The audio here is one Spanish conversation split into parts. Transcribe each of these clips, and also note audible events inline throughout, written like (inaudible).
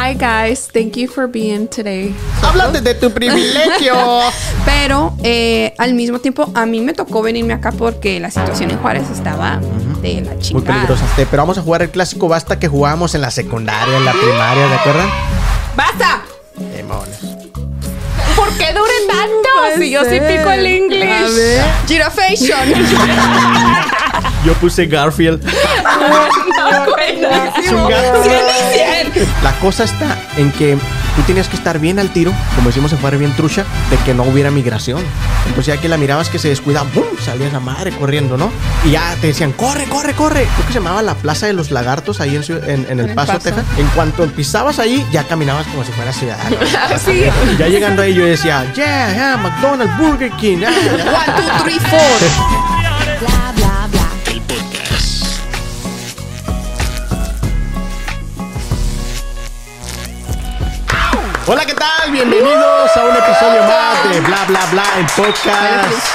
Hi guys, thank you for being today. Háblate de tu privilegio. (laughs) Pero eh, al mismo tiempo a mí me tocó venirme acá porque la situación en Juárez estaba de la chingada. Muy peligrosa. Este, Pero vamos a jugar el clásico basta que jugábamos en la secundaria, en la primaria, ¿de acuerdo? ¡Basta! Demonios. ¿Por qué dure tanto? Si yo sí pico el inglés. Girafation. Yo puse Garfield. Es un gato. La cosa está en que tú tienes que estar bien al tiro, como decimos en Juárez, bien trucha, de que no hubiera migración. Entonces ya que la mirabas que se descuida, ¡bum! Salías la madre corriendo, ¿no? Y ya te decían, corre, corre, corre. Creo que se llamaba la Plaza de los Lagartos ahí en, Ciu- en- en El Paso. Texas. En cuanto pisabas ahí, ya caminabas como si fueras ciudadano. (laughs) Sí. ya llegando ahí yo decía, yeah, yeah, McDonald's, Burger King. ah, yeah, yeah". One, two, three, four. (laughs) Hola, ¿qué tal? Bienvenidos a un episodio más de Bla Bla Bla en podcast.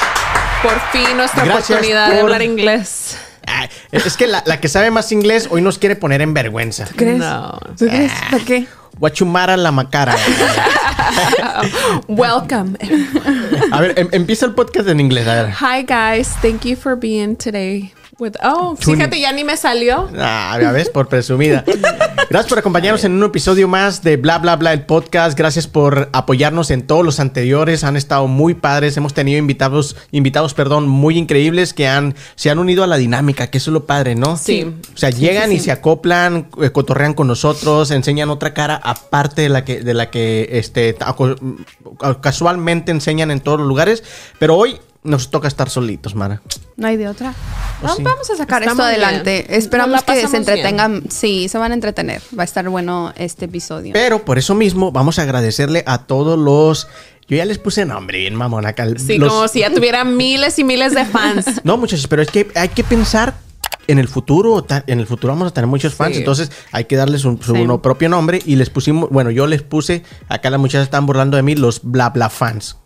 Por fin nuestra Gracias oportunidad de por- hablar inglés. Ay, es que la, la que sabe más inglés hoy nos quiere poner en vergüenza. ¿Crees? No. ¿Tú crees? ¿Para qué? Guachumara la macara. (laughs) Welcome. A ver, em- empieza el podcast en inglés. A ver. Hi guys, thank you for being today with Oh, fíjate, ya ni me salió. Ah, ya ves, por presumida. (laughs) Gracias por acompañarnos en un episodio más de Bla Bla Bla el podcast. Gracias por apoyarnos en todos los anteriores. Han estado muy padres. Hemos tenido invitados, invitados, perdón, muy increíbles que han se han unido a la dinámica, que eso es lo padre, ¿no? Sí. O sea, llegan y se acoplan, eh, cotorrean con nosotros, enseñan otra cara aparte de la que de la que este casualmente enseñan en todos los lugares, pero hoy nos toca estar solitos, Mara. No hay de otra. Pues sí. Vamos a sacar Estamos esto adelante. bien. Esperamos que se entretengan. Sí, se van a entretener. Va a estar bueno este episodio. Pero por eso mismo vamos a agradecerle a todos los. Yo ya les puse nombre bien mamón acá. Sí, Los- como si ya tuviera miles y miles de fans. (laughs) No, muchachos, pero es que hay que pensar en el futuro. En el futuro vamos a tener muchos fans, Sí. entonces hay que darles un, su Sí. uno propio nombre. Y les pusimos, bueno, yo les puse, acá las muchachas están burlando de mí, los bla bla fans.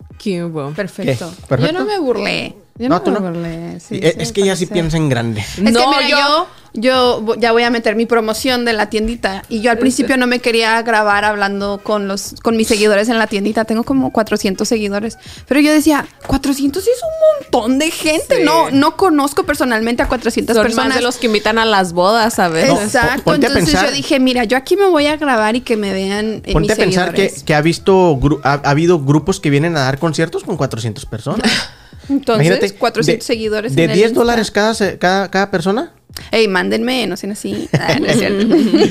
Perfecto. ¿Qué? ¿Perfecto? Yo no me burlé. Yo No, no, tú no. burlé. Sí, Eh, sí, es que ella sí piensa en grande. Es No, que mira, yo- yo, ya voy a meter mi promoción de la tiendita y yo al principio no me quería grabar hablando con los con mis seguidores en la tiendita. Tengo como 400 seguidores, pero yo decía, 400 es un montón de gente. Sí. No no conozco personalmente a 400 Son personas. más de los que invitan a las bodas a veces. No, Exacto, ponte a entonces pensar- yo dije, mira, yo aquí me voy a grabar y que me vean en Ponte a pensar que, seguidores. que ha visto gru- ha, ha habido grupos que vienen a dar conciertos con 400 personas. (laughs) Entonces, Imagínate, 400 de- seguidores ¿De en el 10 Insta. dólares cada, cada, cada persona? Ey, mándenme, no sean así. Ah, no es cierto.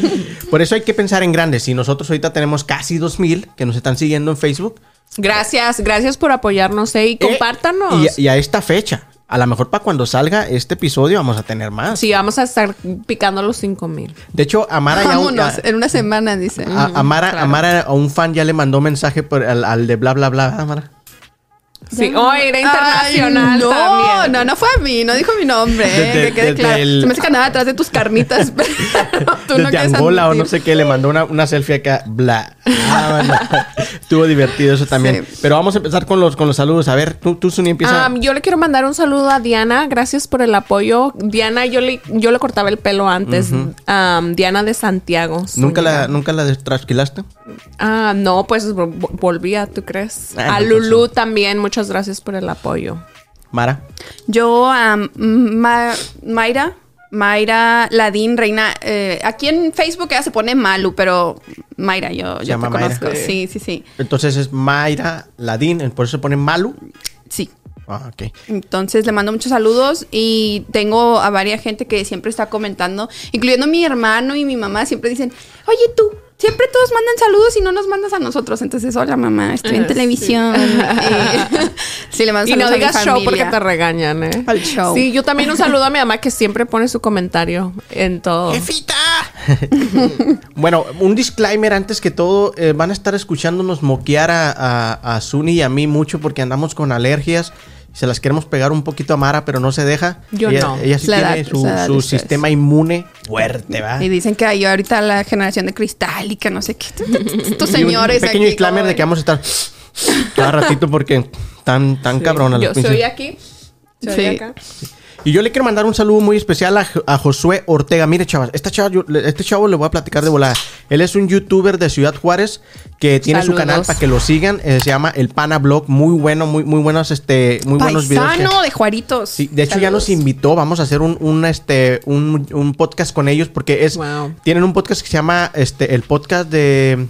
(laughs) Por eso hay que pensar en grande. Si nosotros ahorita tenemos casi 2000 que nos están siguiendo en Facebook, Gracias, gracias por apoyarnos eh, y eh, compártanos. y, y a esta fecha, a lo mejor para cuando salga este episodio vamos a tener más. Sí, vamos a estar picando los 5 mil. De hecho, Amara ya un- Vámonos, a- en una semana, dice. a- Amara, claro. Amara a un fan ya le mandó mensaje por, al, al de bla bla bla, Amara. Sí, oh, era internacional Ay, no, también. no, no fue a mí, no dijo mi nombre, eh, que quede claro. el- Se me hace que andaba atrás de tus carnitas. (laughs) pero tú no Desde quieres Angola o no sé qué, le mandó una, una selfie acá, bla. Ah, bueno. (laughs) Estuvo divertido eso también. Sí. Pero vamos a empezar con los, con los saludos. A ver, tú, tú Suni, empieza. Yo le quiero mandar un saludo a Diana. Gracias por el apoyo. Diana, yo le, yo le cortaba el pelo antes. Diana de Santiago. ¿Nunca la. ¿Nunca la destrasquilaste? Ah, no, pues vo- volvía, ¿tú crees? Ah, a no, Lulu también, muchas gracias por el apoyo. Mara. Yo, am, Ma- Mayra, Mayra Ladín, reina. eh, aquí en Facebook ella se pone Malu, pero Mayra, yo, yo te conozco. Mayra. Sí, sí, sí. Entonces es Mayra Ladín, por eso se pone Malu. Sí. Ah, ok. Entonces le mando muchos saludos y tengo a varias gente que siempre está comentando, incluyendo mi hermano y mi mamá, siempre dicen, oye tú, siempre todos mandan saludos y no nos mandas a nosotros. Entonces, hola mamá, estoy en Ah, televisión. Y- (laughs) (laughs) sí, le mando Y no saludos a mi digas show porque te regañan, ¿eh? Al show. Sí, yo también un saludo a mi mamá que siempre pone su comentario en todo. ¡Jefita! (laughs) bueno, un disclaimer antes que todo. eh, van a estar escuchándonos moquear a, a, a Suni y a mí mucho porque andamos con alergias. Se las queremos pegar un poquito a Mara, pero no se deja. Yo ella, no. Ella sí la tiene edad, su, la sistema inmune fuerte, ¿va? Y dicen que hay ahorita la generación de cristal y que no sé qué. (laughs) Estos Y un- señores. Un pequeño aquí, disclaimer de que vamos a estar cada (laughs) ratito porque tan, tan cabronas Yo las pinches- soy aquí. Soy Sí. acá. Y yo le quiero mandar un saludo muy especial a, a Josué Ortega. Mire, chavas, esta chava, yo- este chavo le voy a platicar de volada. Él es un youtuber de Ciudad Juárez que tiene su canal para que lo sigan. Eh, se llama El Pana Blog. Muy bueno, muy, muy buenos, este, muy buenos videos. que- Paisano de Juaritos. Sí, de hecho ya nos invitó, vamos a hacer un, un, este, un, un podcast con ellos porque es, Wow. tienen un podcast que se llama, este, el podcast de,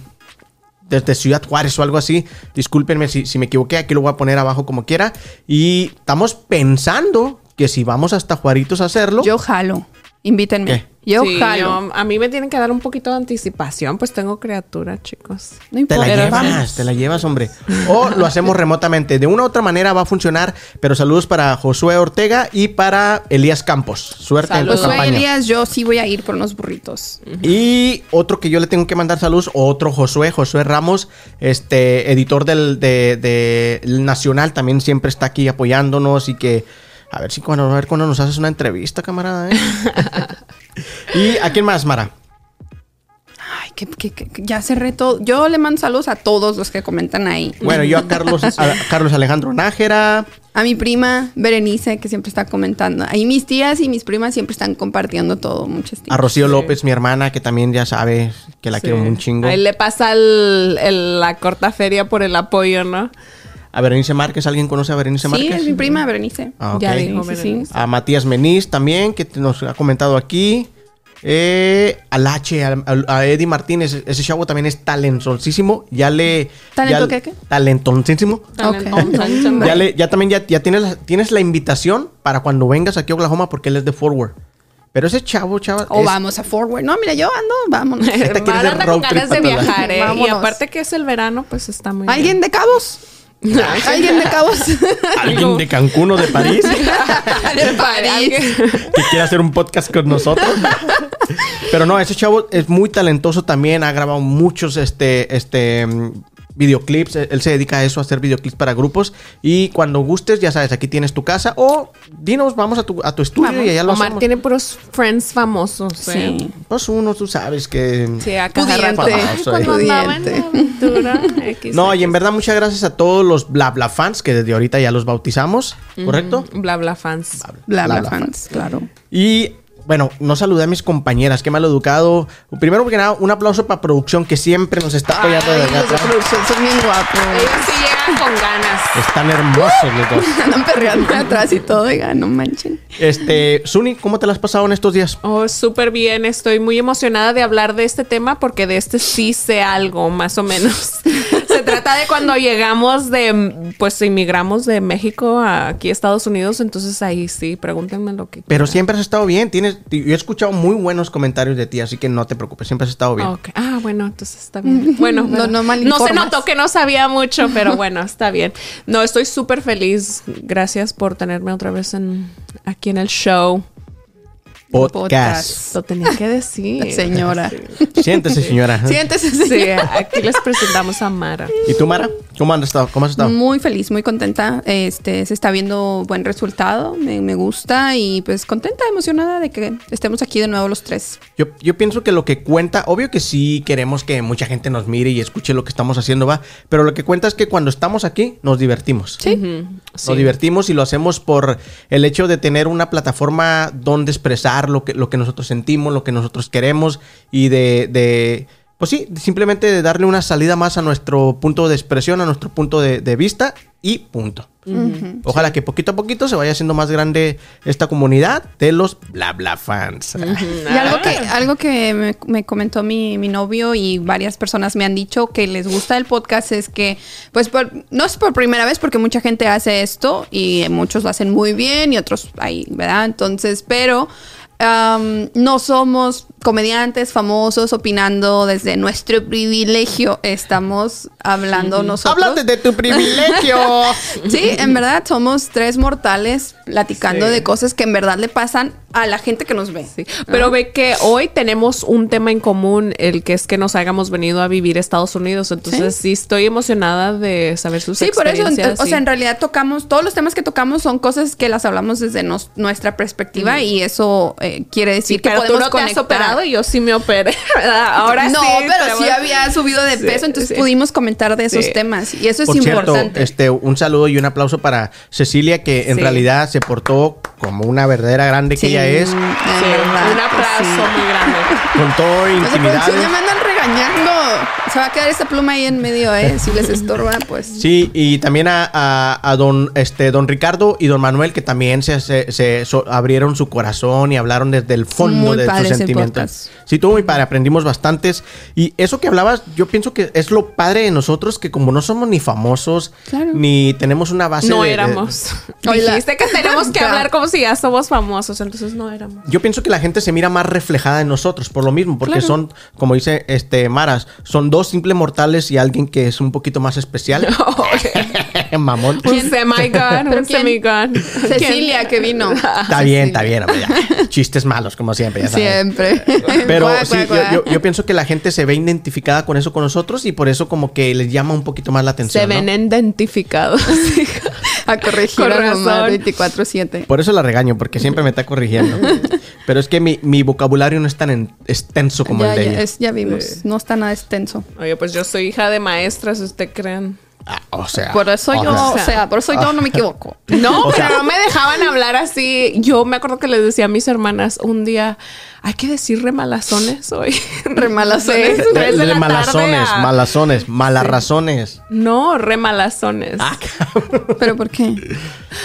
desde Ciudad Juárez o algo así. Discúlpenme si, si me equivoqué, aquí lo voy a poner abajo como quiera. Y estamos pensando que si vamos hasta Juaritos a hacerlo, Yo jalo. Invítenme. ¿Qué? Yo Sí, jalo. yo- a mí me tienen que dar un poquito de anticipación, pues tengo criatura, chicos. No te importa. la llevas, te la llevas, hombre. O lo hacemos remotamente. De una u otra manera va a funcionar, pero saludos para Josué Ortega y para Elías Campos. Suerte en tu Saludos. Josué campaña. Elías, yo sí voy a ir por unos burritos. Y otro que yo le tengo que mandar saludos, otro Josué, Josué Ramos, este editor del de, Nacional, también siempre está aquí apoyándonos y que a ver si cuando, a ver cuando nos haces una entrevista, camarada. ¿eh? (laughs) y a quién más, Mara. Ay, que, que- ya cerré todo. Yo le mando saludos a todos los que comentan ahí. Bueno, yo a (laughs) Carlos, a Carlos Alejandro Nájera, A mi prima Berenice, que siempre está comentando. Ahí mis tías y mis primas siempre están compartiendo todo. Muchas a tías. Rocío López, mi hermana, que también ya sabe que la Sí. quiero un chingo. Ahí le pasa el- el- la corta feria por el apoyo, ¿no? A Berenice Márquez, ¿alguien conoce a Berenice Sí, Márquez? es mi prima Berenice. Ah, ok. Ya dijo Sí, sí, sí. Berenice. A Matías Meniz también, que nos ha comentado aquí. Eh, al H, al- a Eddie Martínez, ese chavo también es talentosísimo. Ya le. ¿Talento ya- qué, qué? Talentosísimo. Ya, le, ya también ya, ya tienes, la, tienes la invitación para cuando vengas aquí a Oklahoma porque él es de Forward. Pero ese chavo, chava. O es- vamos a Forward. No, mira, yo ando, vámonos. Esta anda con ganas de viajar, ¿eh? Y aparte que es el verano, pues está muy ¿Alguien de Cabos? (laughs) ¿Alguien de Cabos? (laughs) Alguien de Cancún o de París (laughs) de París. que quiera hacer un podcast con nosotros. Pero no, ese chavo es muy talentoso también. Ha grabado muchos este, este, videoclips. Él se dedica a eso, a hacer videoclips para grupos. Y cuando gustes, ya sabes, aquí tienes tu casa. O dinos, vamos a tu, a tu estudio Vamos. y allá lo Omar hacemos. tiene puros friends famosos, ¿eh? Sí. Pues uno, tú sabes que... Sí, a cada Pudiente. rato. Ay, Soy- cuando andaba en la aventura, X, No, y en verdad muchas gracias a todos los bla bla fans que desde ahorita ya los bautizamos, ¿correcto? Bla, bla, fans. Bla, bla, bla, fans, claro. Y bueno, no saludé a mis compañeras, qué mal educado. Primero que nada, un aplauso para producción que siempre nos está apoyando Ay, de atrás. producción son bien guapos. Ellos sí llegan con ganas. Están hermosos los dos. (laughs) Andan perreando atrás y todo, oigan, no manchen. Este, Suni, ¿cómo te la has pasado en estos días? Oh, súper bien. Estoy muy emocionada de hablar de este tema porque de este sí sé algo, más o menos. (laughs) Trata de cuando llegamos de, pues inmigramos de México a aquí a Estados Unidos, entonces ahí sí, pregúntenme lo que Pero quieran. siempre has estado bien. Tienes, yo he escuchado muy buenos comentarios de ti, así que no te preocupes, siempre has estado bien. Ah, bueno, entonces está bien. Bueno, (laughs) No- no no, se notó que no sabía mucho, pero bueno, está bien. No, estoy súper feliz. Gracias por tenerme otra vez en, aquí en el show. Podcast. Lo tenía que decir. (laughs) Señora. Siéntese, señora. (laughs) Siéntese, Sí, señora. aquí les presentamos a Mara. ¿Y tú, Mara? ¿Cómo has estado? ¿Cómo has estado? Muy feliz, muy contenta. Este, se está viendo buen resultado, me, me gusta y pues contenta, emocionada de que estemos aquí de nuevo los tres. Yo, yo pienso que lo que cuenta, obvio que sí queremos que mucha gente nos mire y escuche lo que estamos haciendo, va, pero lo que cuenta es que cuando estamos aquí nos divertimos. Sí. Ujú, sí. Nos divertimos y lo hacemos por el hecho de tener una plataforma donde expresar lo que, lo que nosotros sentimos, lo que nosotros queremos y de, de, pues sí, simplemente de darle una salida más a nuestro punto de expresión, a nuestro punto de, de vista y punto. Ojalá que poquito a poquito se vaya haciendo más grande esta comunidad de los bla bla fans. Y algo que, algo que me, me comentó mi, mi novio y varias personas me han dicho que les gusta el podcast es que, pues por- no es por primera vez porque mucha gente hace esto y muchos lo hacen muy bien y otros ahí, ¿verdad? Entonces, pero am, no somos comediantes famosos opinando desde nuestro privilegio. Estamos hablando nosotros. Háblate de tu privilegio. (laughs) Sí, en verdad somos tres mortales platicando Sí. de cosas que en verdad le pasan a la gente que nos ve. Sí. Pero ve que hoy tenemos un tema en común, el que es que nos hayamos venido a vivir a Estados Unidos. Entonces sí, estoy emocionada de saber sus Sí, por eso, experiencias. ent- o sí. sea, en realidad tocamos, todos los temas que tocamos son cosas que las hablamos desde nos- nuestra perspectiva y eso eh, quiere decir Sí, que pero tú podemos no te has conectar. Operado y yo sí me operé, (laughs) ¿verdad? Ahora no, sí. pero sí había subido de Sí, peso, entonces sí. pudimos comentar de esos Sí. temas. Y eso es Por cierto, importante. este, un saludo y un aplauso para Cecilia, que en Sí. realidad se portó como una verdadera grande que ella es, un aplauso sí. muy grande. con todo Los de. Se va a quedar esta pluma ahí en medio, ¿eh? Si les estorba, pues. Sí, y también a, a- a don, este, don Ricardo y don Manuel, que también se, se- se so- abrieron su corazón y hablaron desde el fondo Muy de sus sentimientos. Sí, tuvo muy padre, aprendimos bastantes. Y eso que hablabas, yo pienso que es lo padre de nosotros, que como no somos ni famosos, Claro. ni tenemos una base No de- de- éramos. Oye, Dijiste que tenemos que hablar como si ya somos famosos, entonces no éramos. Yo pienso que la gente se mira más reflejada en nosotros por lo mismo, porque Claro. son, como dice este Maras, son dos simples mortales y alguien que es un poquito más especial. (laughs) (laughs) Mamón. Un semigod, ¿Pero un quién? semigod. (laughs) Cecilia, que vino. Está bien, está bien, hombre, ya. Chistes malos, como siempre, ya sabes. Siempre. Pero sí, yo, cuac. yo- yo pienso que la gente se ve identificada con eso con nosotros y por eso como que les llama un poquito más la atención. Se ¿no? ven identificados. A corregir Con a Omar razón. 24-7. Por eso la regaño, porque siempre me está corrigiendo. Pero es que mi, mi vocabulario no es tan en- extenso como Ya, el de ya, ella. es- ya vimos. No está nada extenso. Oye, pues yo soy hija de maestras, ¿usted creen? Ah, o sea. Por eso o yo, sea, o sea, por eso yo no me equivoco. No, O pero sea- no me dejaban hablar así. Yo me acuerdo que les decía a mis hermanas un día, hay que decir remalazones hoy. (laughs) Remalazones. De de- tres de de la tarde malazones, a- malazones, malas razones. No, remalazones. ¿Pero por qué?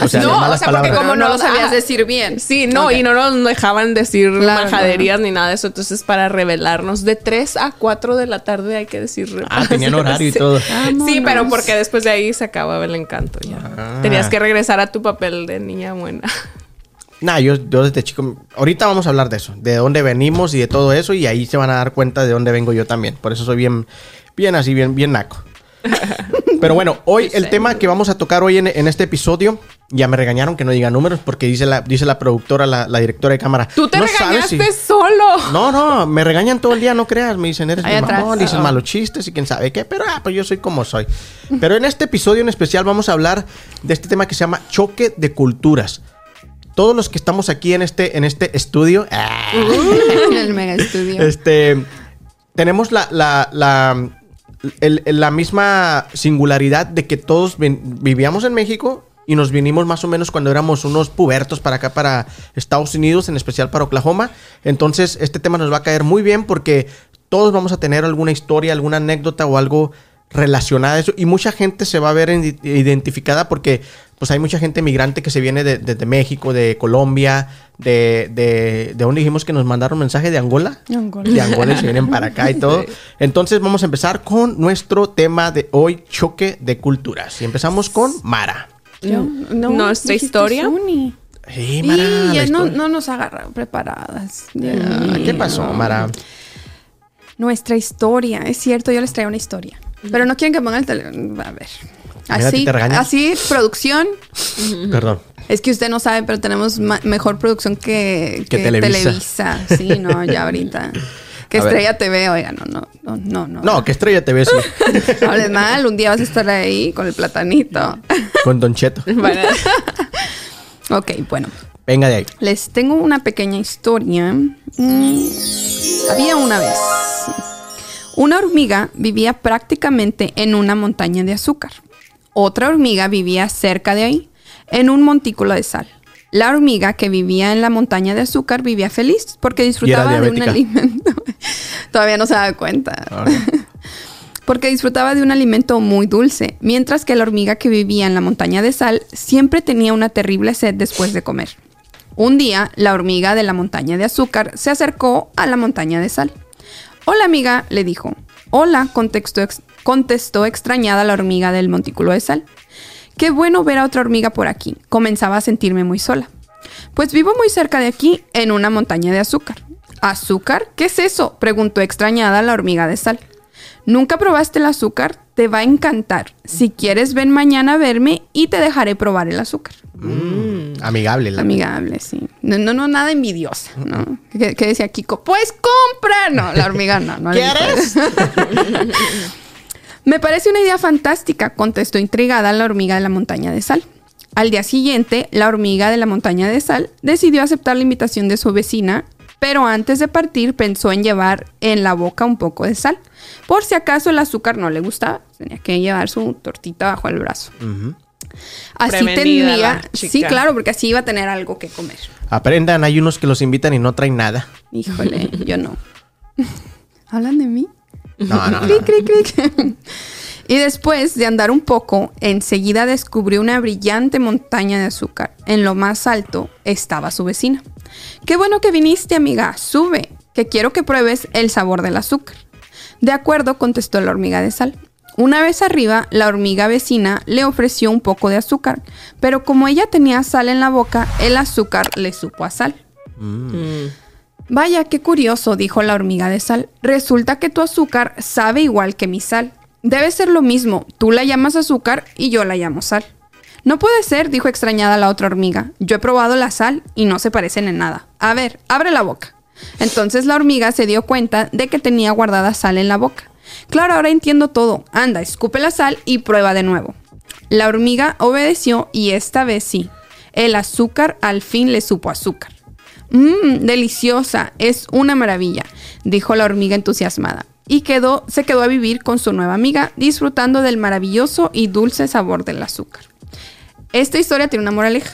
O sea, de No, malas o sea, porque palabras. como Como no lo sabías ah, decir bien. Sí, no, y no nos dejaban decir Claro, majaderías ni nada de eso. Entonces, para revelarnos, de 3 a 4 de la tarde hay que decir Ah, tenían horario y Sí. todo. Sí, pero porque después de ahí se acababa el encanto ya. Ah. Tenías que regresar a tu papel de niña buena. Nah, yo, yo desde chico. Ahorita vamos a hablar de eso, de dónde venimos y de todo eso, y ahí se van a dar cuenta de dónde vengo yo también. Por eso soy bien, bien así, bien, bien naco. (laughs) Pero bueno, hoy el tema que vamos a tocar hoy en, en este episodio, ya me regañaron que no diga números porque dice la, dice la productora, la, la directora de cámara. Tú te "No sabes regañaste si-". solo. No, no, me regañan todo el día, no creas. Me dicen, eres mi atrás. mamón, dices malos chistes y quién sabe qué. Pero, ah, pues yo soy como soy. Pero en este episodio en especial vamos a hablar de este tema que se llama choque de culturas. Todos los que estamos aquí en este, en este estudio, ah, (laughs) en el mega estudio. este, tenemos la, la, la, el- la misma singularidad de que todos vivíamos en México y nos vinimos más o menos cuando éramos unos pubertos para acá, para Estados Unidos, en especial para Oklahoma. Entonces, este tema nos va a caer muy bien porque todos vamos a tener alguna historia, alguna anécdota o algo relacionada a eso y mucha gente se va a ver identificada porque pues hay mucha gente migrante que se viene de, de- de México, de Colombia, de, de, de dónde dijimos que nos mandaron mensaje de Angola. Angola. De Angola y se vienen para acá y todo. (laughs) Entonces vamos a empezar con nuestro tema de hoy, choque de culturas. Y empezamos con Mara. Yo- Nuestra dijiste historia. Y Mara. ya no, no nos agarraron preparadas. Ah. ¿Qué pasó, Mara? Nuestra historia, es cierto, yo les traigo una historia. Pero no quieren que pongan el teléfono. A ver. Mira, ¿a ti Así, te regañan? así, producción. Perdón. Es que usted no sabe, pero tenemos mejor producción que, Que que Televisa. Televisa. Sí, no, (laughs) ya ahorita. Que A ver. Estrella TV, oiga, no, no, no, no. No, No, que estrella te ves No hables mal, un día vas a estar ahí con el platanito. (laughs) con Don Cheto. (laughs) Bueno, Ok, bueno. Venga de ahí. Les tengo una pequeña historia. Mm, había una vez. Una hormiga vivía prácticamente en una montaña de azúcar. Otra hormiga vivía cerca de ahí, en un montículo de sal. La hormiga que vivía en la montaña de azúcar vivía feliz porque disfrutaba de un alimento. (laughs) Todavía no se da cuenta. (laughs) Porque disfrutaba de un alimento muy dulce, mientras que la hormiga que vivía en la montaña de sal siempre tenía una terrible sed después de comer. Un día, la hormiga de la montaña de azúcar se acercó a la montaña de sal. Hola amiga, le dijo. Hola, contestó, ex- contestó extrañada la hormiga del montículo de sal. Qué bueno ver a otra hormiga por aquí. Comenzaba a sentirme muy sola. Pues vivo muy cerca de aquí, en una montaña de azúcar. ¿Azúcar? ¿Qué es eso? preguntó extrañada la hormiga de sal. ¿Nunca probaste el azúcar? Te va a encantar. Si quieres, ven mañana a verme y te dejaré probar el azúcar. Mm, amigable. la- Amigable, sí. No, no, no, nada envidiosa, ¿no? ¿Qué, qué decía Kiko? Pues compra. No, la hormiga no. no ¿Quieres? (laughs) Me parece una idea fantástica, contestó intrigada la hormiga de la montaña de sal. Al día siguiente, la hormiga de la montaña de sal decidió aceptar la invitación de su vecina, pero antes de partir pensó en llevar en la boca un poco de sal. Por si acaso el azúcar no le gustaba, tenía que llevar su tortita bajo el brazo. Así chica. sí, claro, porque así iba a tener algo que comer. Aprendan, hay unos que los invitan y no traen nada. Híjole, yo no. (laughs) ¿Hablan de mí? No, no, no. Cric, cric, cric. (laughs) Y después de andar un poco, enseguida descubrió una brillante montaña de azúcar. En lo más alto estaba su vecina. Qué bueno que viniste, amiga. Sube, que quiero que pruebes el sabor del azúcar. De acuerdo, contestó la hormiga de sal. Una vez arriba, la hormiga vecina le ofreció un poco de azúcar, pero como ella tenía sal en la boca, el azúcar le supo a sal. Mm. Vaya, qué curioso, dijo la hormiga de sal. Resulta que tu azúcar sabe igual que mi sal. Debe ser lo mismo, tú la llamas azúcar y yo la llamo sal. No puede ser, dijo extrañada la otra hormiga. Yo he probado la sal y no se parecen en nada. A ver, abre la boca. Entonces la hormiga se dio cuenta de que tenía guardada sal en la boca. Claro, ahora entiendo todo. Anda, escupe la sal y prueba de nuevo. La hormiga obedeció y esta vez sí. El azúcar al fin le supo azúcar. Mmm, deliciosa, es una maravilla, dijo la hormiga entusiasmada. Y quedó, se quedó a vivir con su nueva amiga, disfrutando del maravilloso y dulce sabor del azúcar. Esta historia tiene una moraleja.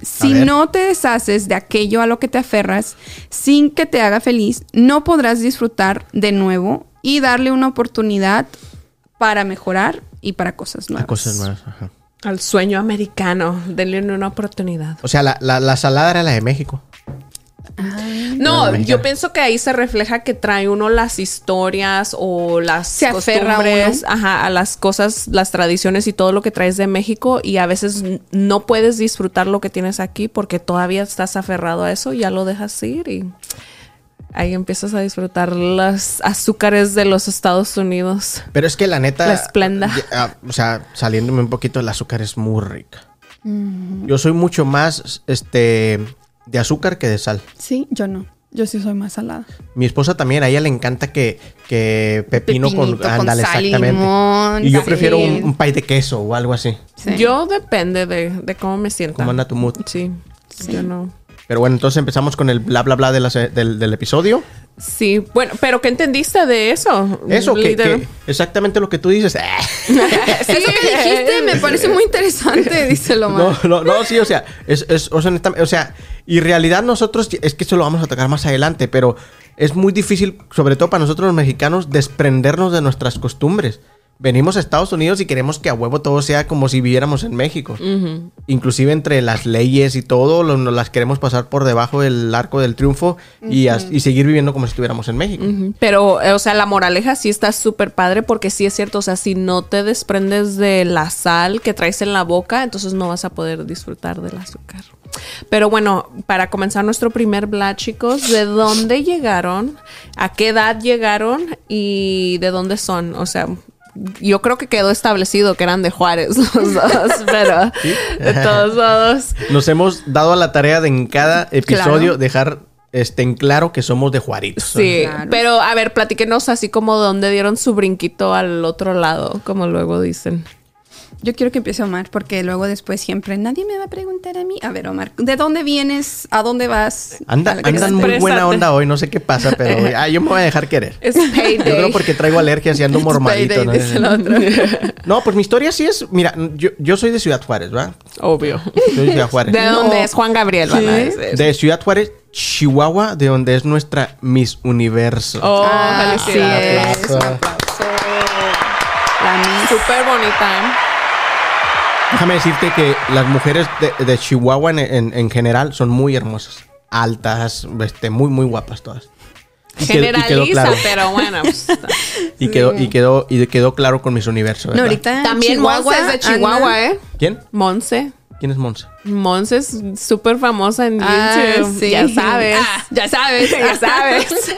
Si no te deshaces de aquello a lo que te aferras sin que te haga feliz, no podrás disfrutar de nuevo y darle una oportunidad para mejorar y para cosas nuevas. Las cosas nuevas. ajá. Al sueño americano. Denle una oportunidad. O sea, la, la, la salada era la de México. No, yo pienso que ahí se refleja que trae uno las historias o las Se costumbres, ajá, a las cosas, las tradiciones y todo lo que traes de México y a veces no puedes disfrutar lo que tienes aquí porque todavía estás aferrado a eso, ya lo dejas ir y ahí empiezas a disfrutar los azúcares de los Estados Unidos. Pero es que la neta. La esplenda. ya, ah, O sea, saliéndome un poquito, el azúcar es muy rica. Yo soy mucho más este de azúcar que de sal. Sí, yo no. Yo sí soy más salada. Mi esposa también, a ella le encanta que, que pepino con, Pepinito con ándale, sal y exactamente. limón, y yo sí. prefiero un, un pie de queso o algo así. Sí. Yo depende de, de cómo me sienta. ¿Cómo anda tu mood? Sí, yo no. Pero bueno, entonces empezamos con el bla bla bla de la del, del episodio. Sí, bueno, pero ¿qué entendiste de eso? Eso, que, exactamente lo que tú dices. (laughs) Sí. Eso que dijiste me parece muy interesante, (laughs) dice Lomar. No, no, no, sí, o sea, es, es, o sea, o sea, y realidad nosotros, es que eso lo vamos a tocar más adelante, pero es muy difícil, sobre todo para nosotros los mexicanos, desprendernos de nuestras costumbres. Venimos a Estados Unidos y queremos que a huevo todo sea como si viviéramos en México. Inclusive entre las leyes y todo, lo- nos las queremos pasar por debajo del arco del triunfo y, seguir viviendo como si estuviéramos en México. Pero, eh, o sea, la moraleja sí está súper padre porque sí es cierto, o sea, si no te desprendes de la sal que traes en la boca, entonces no vas a poder disfrutar del azúcar. Pero bueno, para comenzar nuestro primer blad, chicos, ¿de dónde llegaron? ¿A qué edad llegaron? ¿Y de dónde son? O sea, yo creo que quedó establecido que eran de Juárez (laughs) los dos, pero de todos modos. Nos hemos dado a la tarea de en cada episodio Claro. dejar este, en claro que somos de Juaritos. Sí, Claro. pero a ver, platíquenos así como dónde dieron su brinquito al otro lado, como luego dicen. Yo quiero que empiece Omar, porque luego después siempre nadie me va a preguntar a mí. A ver, Omar, ¿de dónde vienes? ¿A dónde vas? Anda, andan muy buena onda hoy, no sé qué pasa, pero (laughs) ah, yo me voy a dejar querer. Es Yo payday. creo porque traigo alergias y ando It's mormadito. payday, ¿no? dice el otro. (laughs) No, pues mi historia sí es. Mira, yo, yo soy de Ciudad Juárez, ¿va? Obvio. Soy de Ciudad Juárez. ¿De dónde es Juan Gabriel? Van a decir. De Ciudad Juárez, Chihuahua, de donde es nuestra Miss Universo. Oh, Ah, sí felicidades. es. Un aplauso. La Miss. Súper bonita. Déjame decirte que las mujeres de, de Chihuahua en, en- en general son muy hermosas. Altas, este, muy, muy guapas todas. Y quedó- y Generaliza, quedó claro. pero bueno. pues, (laughs) Y quedó, y quedó, y quedó claro con Miss Universo. No, ahorita también Monse es de Chihuahua, ¿eh? ¿Quién? Monse. ¿Quién es Monse? Monse es súper famosa en Ah, YouTube. sí. Ya sabes. Ah, ya sabes. (laughs) ya sabes. (laughs)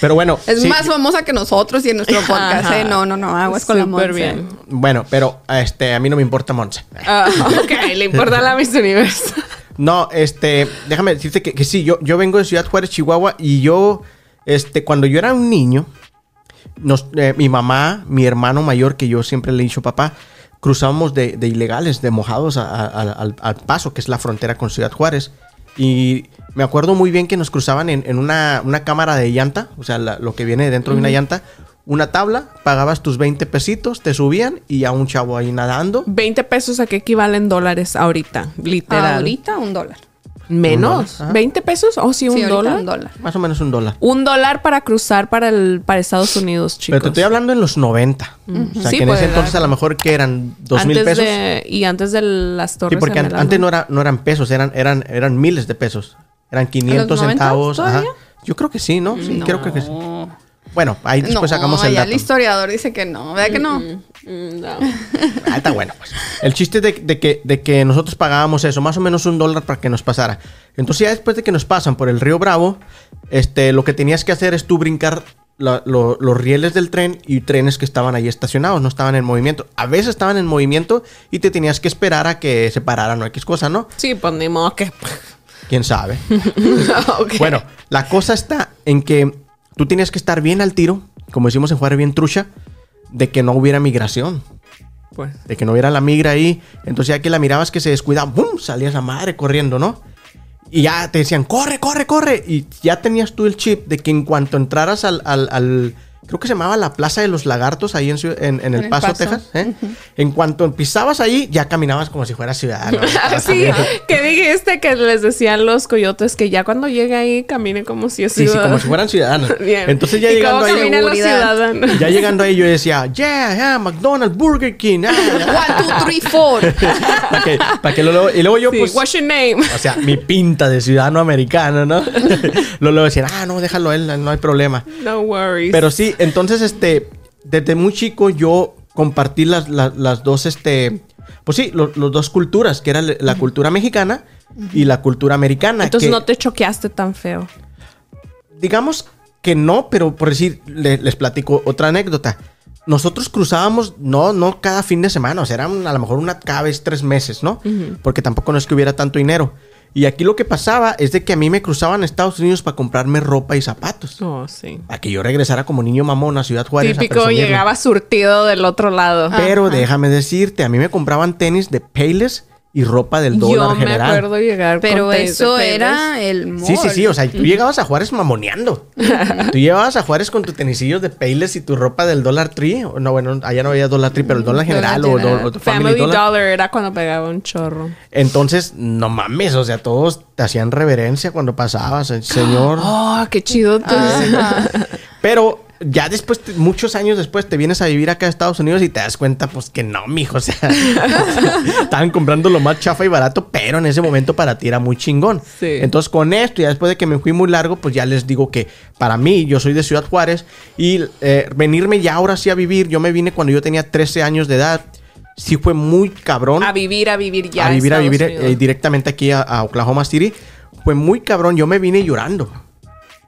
Pero bueno. Es sí, más famosa que nosotros y en nuestro podcast. ¿eh? No, no, no, aguas con la Monse. bien. Bueno, pero este, a mí no me importa Monse. Ah, ok, le importa la Miss Universo. No, este, déjame decirte que, que sí, yo, yo vengo de Ciudad Juárez, Chihuahua, y yo, este, cuando yo era un niño, nos, eh, mi mamá, mi hermano mayor, que yo siempre le he dicho papá, cruzábamos de, de ilegales, de mojados a- a- a- al, al paso, que es la frontera con Ciudad Juárez. Y me acuerdo muy bien que nos cruzaban en, en una, una cámara de llanta, o sea, la- lo que viene dentro de una llanta, una tabla, pagabas tus 20 pesitos, te subían y a un chavo ahí nadando. 20 pesos a qué equivalen dólares ahorita, literal. Ahorita un dólar. Menos. Un dólar, ajá. ¿20 pesos? ¿O sí, un sí, dólar? un dólar. Más o menos un dólar. Un dólar para cruzar para el para Estados Unidos, chicos. Pero te estoy hablando en los 90. O sea, Sí, que en pues, ese entonces la- a lo mejor que eran 2 mil pesos. de- y antes de las torres. Sí, porque an- antes no, era, no eran pesos, eran, eran, eran miles de pesos. Eran 500 90 centavos. Ajá. Yo creo que sí, ¿no? Sí, creo que sí. No. Bueno, ahí después no, sacamos el allá dato. el historiador dice que no, ¿verdad que no? Mm, no. (laughs) Ah, está bueno, pues. El chiste de, de que, de que nosotros pagábamos eso, más o menos un dólar para que nos pasara. Entonces, ya después de que nos pasan por el río Bravo, este, lo que tenías que hacer es tú brincar la- lo- los rieles del tren y trenes que estaban ahí estacionados, no estaban en movimiento. A veces estaban en movimiento y te tenías que esperar a que se pararan o X cosa, ¿no? Sí, pues ni modo que. ¿Quién sabe? (laughs) Bueno, la cosa está en que tú tienes que estar bien al tiro, como decimos en Juárez, bien trucha, de que no hubiera migración. Pues. De que no hubiera la migra ahí. Entonces ya que la mirabas que se descuida, ¡bum! Salías a madre corriendo, ¿no? Y ya te decían, corre, corre, corre. Y ya tenías tú el chip de que en cuanto entraras al... al- al- creo que se llamaba la Plaza de los Lagartos ahí en, en- en El El Paso, Paso. Texas. ¿eh? En cuanto pisabas ahí, ya caminabas como si fueras ciudadano. (laughs) sí, que dijiste que les decían los coyotes que ya cuando llegue ahí camine como si es Sí, sí, como si fueran ciudadanos. (laughs) Bien. Entonces ya ¿Y llegando cómo ahí... los ciudadanos? Ya llegando ahí yo (laughs) decía, yeah, yeah, McDonald's, Burger King. ah, One, two, three, four. para que, para que lo- y luego yo Sí, pues... What's your name? O sea, mi pinta de ciudadano americano, ¿no? Luego luego decían, ah, no, déjalo él, no hay problema. No worries. Pero sí, entonces, este, desde muy chico yo compartí las, las, las dos, este, pues sí, los dos culturas, que era la cultura mexicana y la cultura americana. Entonces que- no te choqueaste tan feo. digamos que no, pero por decir, le- les platico otra anécdota. Nosotros cruzábamos, no, no cada fin de semana, o sea, eran a lo mejor una cada vez tres meses, ¿no? Porque tampoco no es que hubiera tanto dinero. Y aquí lo que pasaba es de que a mí me cruzaban a Estados Unidos para comprarme ropa y zapatos. Oh, sí. Para que yo regresara como niño mamón a Ciudad Juárez. Típico, llegaba surtido del otro lado. Pero déjame decirte, a mí me compraban tenis de Payless y ropa del dólar Yo me general. acuerdo llegar Pero con tenis eso era el mall. Sí, sí, sí. O sea, tú llegabas a Juárez mamoneando. (laughs) tú llegabas a Juárez con tus tenisillos de Payless y tu ropa del Dollar Tree. No, bueno, allá no había Dollar Tree, pero el Dollar General o, General. o tu Family, Family Dollar. Dollar era cuando pegaba un chorro. Entonces, no mames. O sea, todos te hacían reverencia cuando pasabas, (gasps) señor. Oh, qué chido. tú. Ajá. Pero ya después, te- muchos años después, te vienes a vivir acá a Estados Unidos y te das cuenta, pues que no, mijo. O sea, (laughs) estaban comprando lo más chafa y barato, pero en ese momento para ti era muy chingón. Sí. Entonces, con esto, ya después de que me fui muy largo, pues ya les digo que para mí, yo soy de Ciudad Juárez y eh, venirme ya ahora sí a vivir, yo me vine cuando yo tenía 13 años de edad. Sí fue muy cabrón A vivir, a vivir ya. a vivir, a vivir eh, directamente aquí a, a Oklahoma City. Fue muy cabrón. Yo me vine llorando.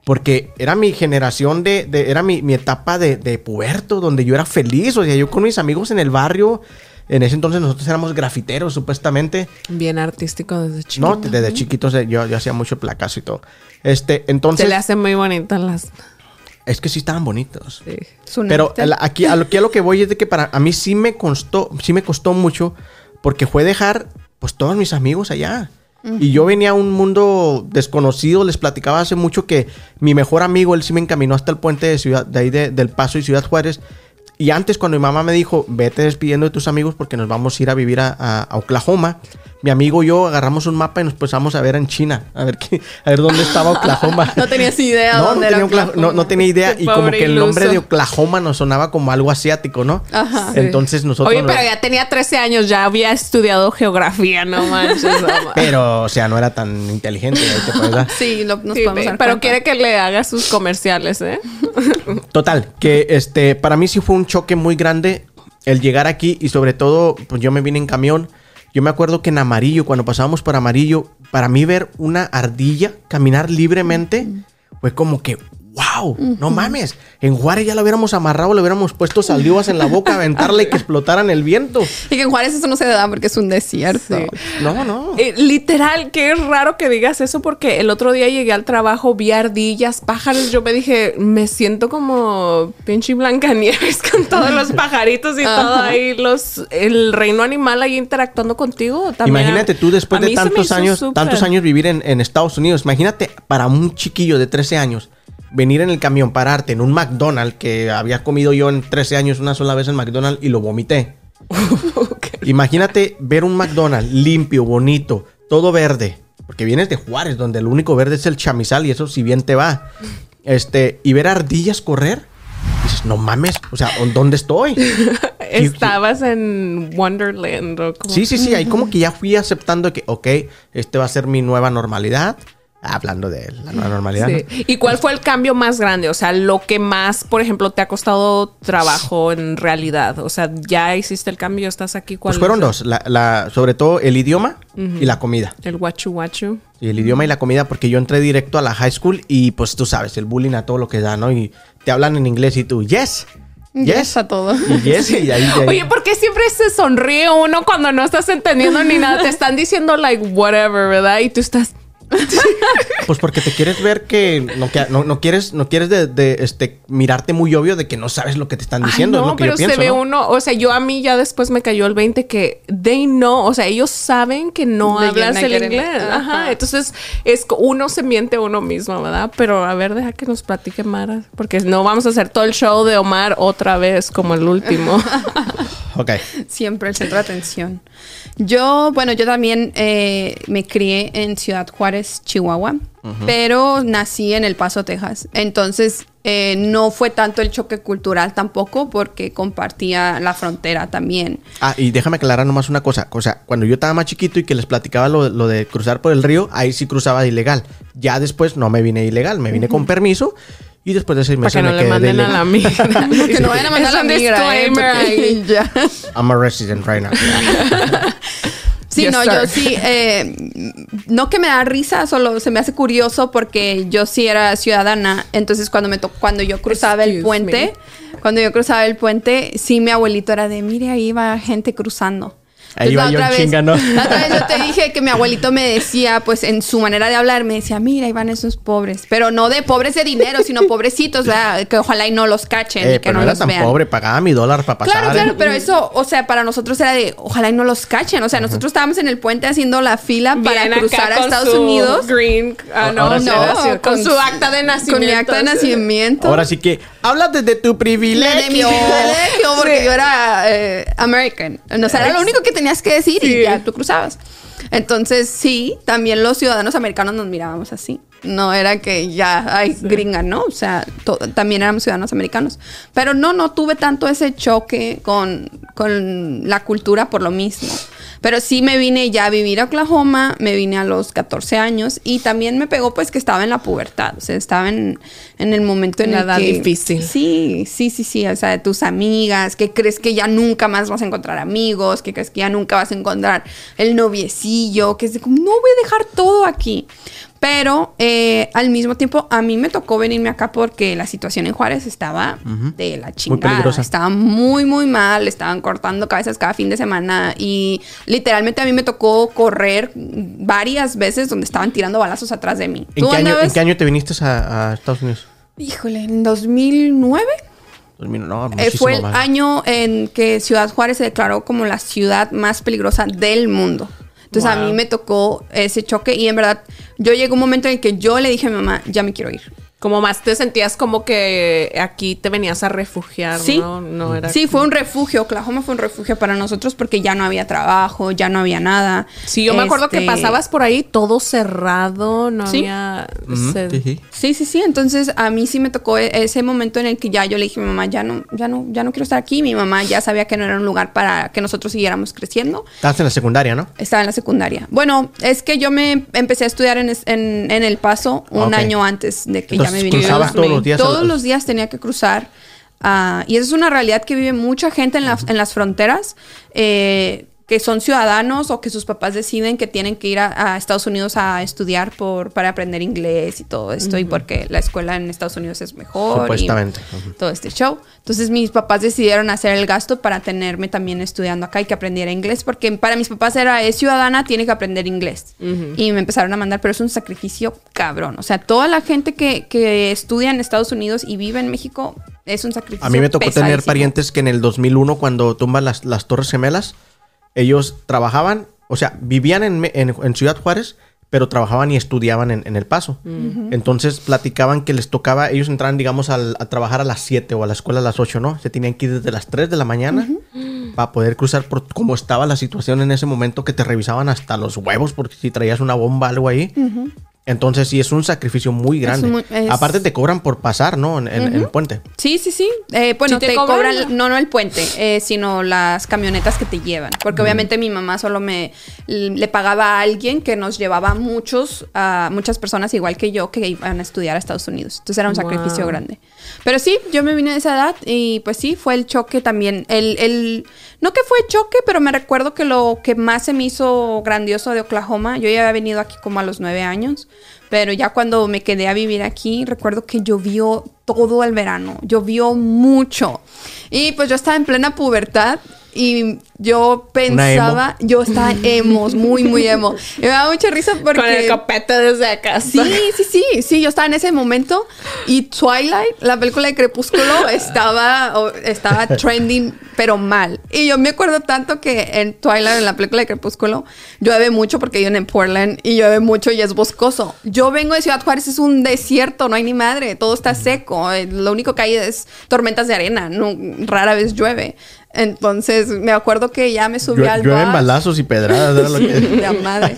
Porque era mi generación de. de- era mi, mi etapa de, de puerto, donde yo era feliz. O sea, yo con mis amigos en el barrio. En ese entonces nosotros éramos grafiteros, supuestamente. Bien artístico desde chico. No, desde chiquitos eh, yo, yo hacía mucho placazo y todo. Este, entonces. Se le hacen muy bonitas las. Es que sí estaban bonitos. Sí. Pero aquí, a lo, que, a lo que voy es de que para a mí sí me costó, sí me costó mucho porque fue dejar pues todos mis amigos allá. Y yo venía a un mundo desconocido, les platicaba hace mucho que mi mejor amigo, él sí me encaminó hasta el puente de ciudad, de ahí de- del Paso y Ciudad Juárez. Y antes cuando mi mamá me dijo, vete despidiendo de tus amigos porque nos vamos a ir a vivir a, a- a Oklahoma, mi amigo y yo agarramos un mapa y nos empezamos a ver en China, a ver, qué, a ver dónde estaba Oklahoma. (laughs) No tenías idea No, no dónde tenía, era Oklahoma- no, no tenía idea. Qué Y como que el nombre de Oklahoma nos sonaba como algo asiático, ¿no? Ajá. Entonces nosotros. Oye, pero ya tenía 13 años, ya había estudiado geografía, no manches. no (laughs) pero, o sea, no era tan inteligente. ahí te. (laughs) Sí, lo- nos Sí, podemos dar pero cuenta. quiere que le haga sus comerciales, ¿eh? Total, que este, para mí sí fue un choque muy grande el llegar aquí y sobre todo, pues yo me vine en camión. Yo me acuerdo que en Amarillo, cuando pasábamos por Amarillo, para mí ver una ardilla caminar libremente fue como que, wow, no mames. En Juárez ya lo hubiéramos amarrado, le hubiéramos puesto saldivas en la boca, aventarle y que explotaran el viento. (laughs) Y que en Juárez eso no se da porque es un desierto. Sí. No, no. Eh, literal, qué raro que digas eso porque el otro día llegué al trabajo, vi ardillas, pájaros. Yo me dije, me siento como pinche Blancanieves (laughs) con todos los pajaritos y todo ahí, los, el reino animal ahí interactuando contigo. También Imagínate tú después de tantos años, tantos años vivir en, en Estados Unidos. Imagínate para un chiquillo de 13 años venir en el camión, pararte en un McDonald's que había comido yo en 13 años una sola vez en McDonald's y lo vomité. (laughs) Imagínate ver un McDonald's limpio, bonito, todo verde. Porque vienes de Juárez, donde el único verde es el chamizal y eso si bien te va. Este, y ver ardillas correr. Dices, no mames, o sea, ¿dónde estoy? (laughs) Estabas en Wonderland o como... Sí, sí, sí, ahí como que ya fui aceptando que, ok, este va a ser mi nueva normalidad. Hablando de la nueva normalidad. Sí. ¿no? ¿Y cuál fue el cambio más grande? O sea, lo que más, por ejemplo, te ha costado trabajo en realidad. O sea, ya hiciste el cambio, estás aquí. ¿cuál Pues fueron dos, la, la- sobre todo el idioma y la comida. El guachu guachu. Y el idioma y la comida, porque yo entré directo a la high school y pues tú sabes, el bullying a todo lo que da, ¿no? Y te hablan en inglés y tú, yes, yes, Yes a todo. y yes, y (laughs) ahí- Oye, ¿por qué siempre se sonríe uno cuando no estás entendiendo ni nada? Te están diciendo, like, whatever, ¿verdad? Y tú estás. Pues porque te quieres ver que no, que- no, no quieres, no quieres de, de, este, mirarte muy obvio de que no sabes lo que te están diciendo, Ay, es no, lo que pero yo pienso, se ve ¿no? uno, o sea, yo a mí ya después me cayó el 20 que they know, o sea, ellos saben que no De hablas el inglés. Ajá. Entonces, es uno se miente a uno mismo, ¿verdad? Pero a ver, deja que nos platique Mara, porque no vamos a hacer todo el show de Omar otra vez como el último. (laughs) Ok. (laughs) Siempre el centro de atención. Yo, bueno, yo también eh, me crié en Ciudad Juárez, Chihuahua, pero nací en El Paso, Texas. Entonces, eh, no fue tanto el choque cultural tampoco, porque compartía la frontera también. Ah, y déjame aclarar nomás una cosa. O sea, cuando yo estaba más chiquito y que les platicaba lo, lo de cruzar por el río, ahí sí cruzaba de ilegal. Ya después no me vine ilegal, me vine con permiso y después de seis Para meses que no me le manden a la migra. (laughs) Que no vayan a mandar Es la migra, eh, porque (laughs) ya. I'm a resident right now. (laughs) Sí, Yes, no, sir. yo sí, eh, no que me da risa, solo se me hace curioso porque yo sí era ciudadana, entonces cuando me to- cuando yo cruzaba el puente, cuando yo cruzaba el puente, sí mi abuelito era de, mire, ahí va gente cruzando. Ahí va vez- chinga, ¿no? La otra vez yo te dije que mi abuelito me decía, pues en su manera de hablar, me decía, mira, ahí van esos pobres. Pero no de pobres de dinero, sino pobrecitos, ¿verdad? Que ojalá y no los cachen Eh, y que pero no no era los tan vean. pobre, pagaba mi dólar para pasar. Claro, claro, pero eso, o sea, para nosotros era de, ojalá y no los cachen. O sea, nosotros estábamos en el puente haciendo la fila para Bien cruzar a Estados su Unidos. Green, ah, no, sí. no, No, con, con su acta de nacimiento. Con mi acta de nacimiento. Ahora sí que habla desde tu de mi privilegio. privilegio, porque Sí. yo era eh, American. O sea, era lo único que tenías que decir Sí. y ya tú cruzabas. Entonces, sí, también los ciudadanos americanos nos mirábamos así. No era que ya hay gringa, ¿no? O sea, también éramos ciudadanos americanos. Pero no, no tuve tanto ese choque con, con la cultura por lo mismo. Pero sí me vine ya a vivir a Oklahoma, me vine a los 14 años y también me pegó pues que estaba en la pubertad, o sea, estaba en, en el momento en La el edad que... difícil. Sí, sí, sí, sí, o sea, de tus amigas, que crees que ya nunca más vas a encontrar amigos, que crees que ya nunca vas a encontrar el noviecillo, que es de como, no voy a dejar todo aquí. Pero eh, al mismo tiempo a mí me tocó venirme acá porque la situación en Juárez estaba de la chingada. peligrosa. Estaba muy, muy mal. Estaban cortando cabezas cada fin de semana. Y literalmente a mí me tocó correr varias veces donde estaban tirando balazos atrás de mí. ¿En ¿Tú qué, año, andabas? ¿En qué año te viniste a, a Estados Unidos? Híjole, en 2009. 2000, no, Eh, fue el año en que Ciudad Juárez se declaró como la ciudad más peligrosa del mundo. Entonces a mí me tocó ese choque y en verdad yo llegué a un momento en el que yo le dije a mi mamá, ya me quiero ir. Como más te sentías como que aquí te venías a refugiar, Sí. ¿no? No era Sí, fue un refugio. Oklahoma fue un refugio para nosotros porque ya no había trabajo, ya no había nada. Sí, yo me acuerdo que Este, pasabas por ahí todo cerrado, no Sí. había... Ujú, se- sí, sí. Sí. Entonces a mí sí me tocó e- ese momento en el que ya yo le dije a mi mamá, ya no, ya no, ya no quiero estar aquí. Mi mamá ya sabía que no era un lugar para que nosotros siguiéramos creciendo. Estabas en la secundaria, ¿no? Estaba en la secundaria. Bueno, es que yo me empecé a estudiar en, es- en- en El Paso un año antes de que Entonces, ya me viniera. cruzabas todos los días Todos los días tenía que cruzar. ah, y esa es una realidad que vive mucha gente en, la- en las fronteras. Eh, que son ciudadanos o que sus papás deciden que tienen que ir a, a Estados Unidos a estudiar por, para aprender inglés y todo esto, y porque la escuela en Estados Unidos es mejor. y Supuestamente. Todo este show. Entonces mis papás decidieron hacer el gasto para tenerme también estudiando acá y que aprendiera inglés, porque para mis papás era, es ciudadana, tiene que aprender inglés. Y me empezaron a mandar, pero es un sacrificio cabrón. O sea, toda la gente que, que estudia en Estados Unidos y vive en México es un sacrificio. A mí me tocó tener parientes que en el 2001, cuando tumban las, las Torres Gemelas, ellos trabajaban, o sea, vivían en, Me- en- en Ciudad Juárez, pero trabajaban y estudiaban en, en El Paso. Entonces platicaban que les tocaba, ellos entraban, digamos, al- a trabajar a las 7 o a la escuela a las 8, ¿no? Se tenían que ir desde las 3 de la mañana para poder cruzar por cómo estaba la situación en ese momento, que te revisaban hasta los huevos, porque si traías una bomba algo ahí. Entonces sí, es un sacrificio muy grande. muy- es- Aparte te cobran por pasar, ¿no? En, en- en el puente. Sí, sí, sí. Eh, bueno, ¿Sí te te, cobran? cobran, no, no el puente, eh, sino las camionetas que te llevan. Porque obviamente mi mamá solo me le pagaba a alguien que nos llevaba a muchos, a muchas personas igual que yo que iban a estudiar a Estados Unidos. Entonces era un Wow. sacrificio grande. Pero sí, yo me vine de esa edad y pues sí, fue el choque también. El, el, no que fue choque, pero me recuerdo que lo que más se me hizo grandioso de Oklahoma, yo ya había venido aquí como a los nueve años. Pero ya cuando me quedé a vivir aquí, recuerdo que llovió todo el verano, llovió mucho. Y pues yo estaba en plena pubertad y yo pensaba, yo estaba emo, muy, muy emo. Y me daba mucha risa porque... Con el copete desde acá. Sí, sí, sí, sí, yo estaba en ese momento y Twilight, la película de Crepúsculo, estaba, estaba trending, pero mal. Y yo me acuerdo tanto que en Twilight, en la película de Crepúsculo, llueve mucho porque viven en Portland y llueve mucho y es boscoso. Yo vengo de Ciudad Juárez, es un desierto, no hay ni madre, todo está seco, eh, lo único que hay es tormentas de arena, no, rara vez llueve. Entonces me acuerdo que ya me subí Llue- al Llueven bus. balazos y pedradas. era lo que- La madre.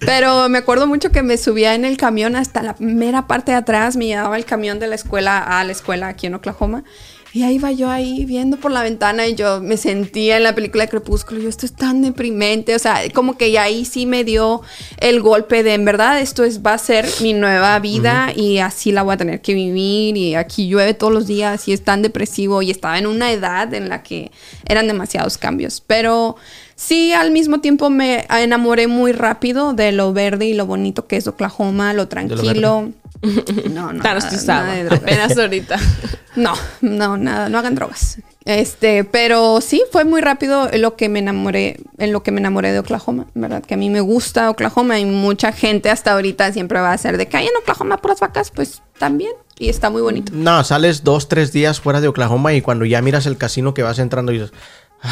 Pero me acuerdo mucho que me subía en el camión hasta la mera parte de atrás, me llevaba el camión de la escuela a la escuela aquí en Oklahoma. Y ahí iba yo ahí viendo por la ventana y yo me sentía en la película de Crepúsculo. Yo, esto es tan deprimente. O sea, como que ahí sí me dio el golpe de, en verdad, esto es, va a ser mi nueva vida y así la voy a tener que vivir. Y aquí llueve todos los días y es tan depresivo. Y estaba en una edad en la que eran demasiados cambios. Pero sí, al mismo tiempo me enamoré muy rápido de lo verde y lo bonito que es Oklahoma, lo tranquilo. (laughs) No, no. Tan nada- asustado. nada de. Apenas ahorita. (laughs) No, no, nada, no hagan drogas. Este, pero sí, fue muy rápido lo que me enamoré, en lo que me enamoré de Oklahoma, ¿verdad? Que a mí me gusta Oklahoma y mucha gente hasta ahorita siempre va a ser de que hay en Oklahoma puras vacas, pues también, y está muy bonito. No, sales dos, tres días fuera de Oklahoma y cuando ya miras el casino que vas entrando y dices, "Ah,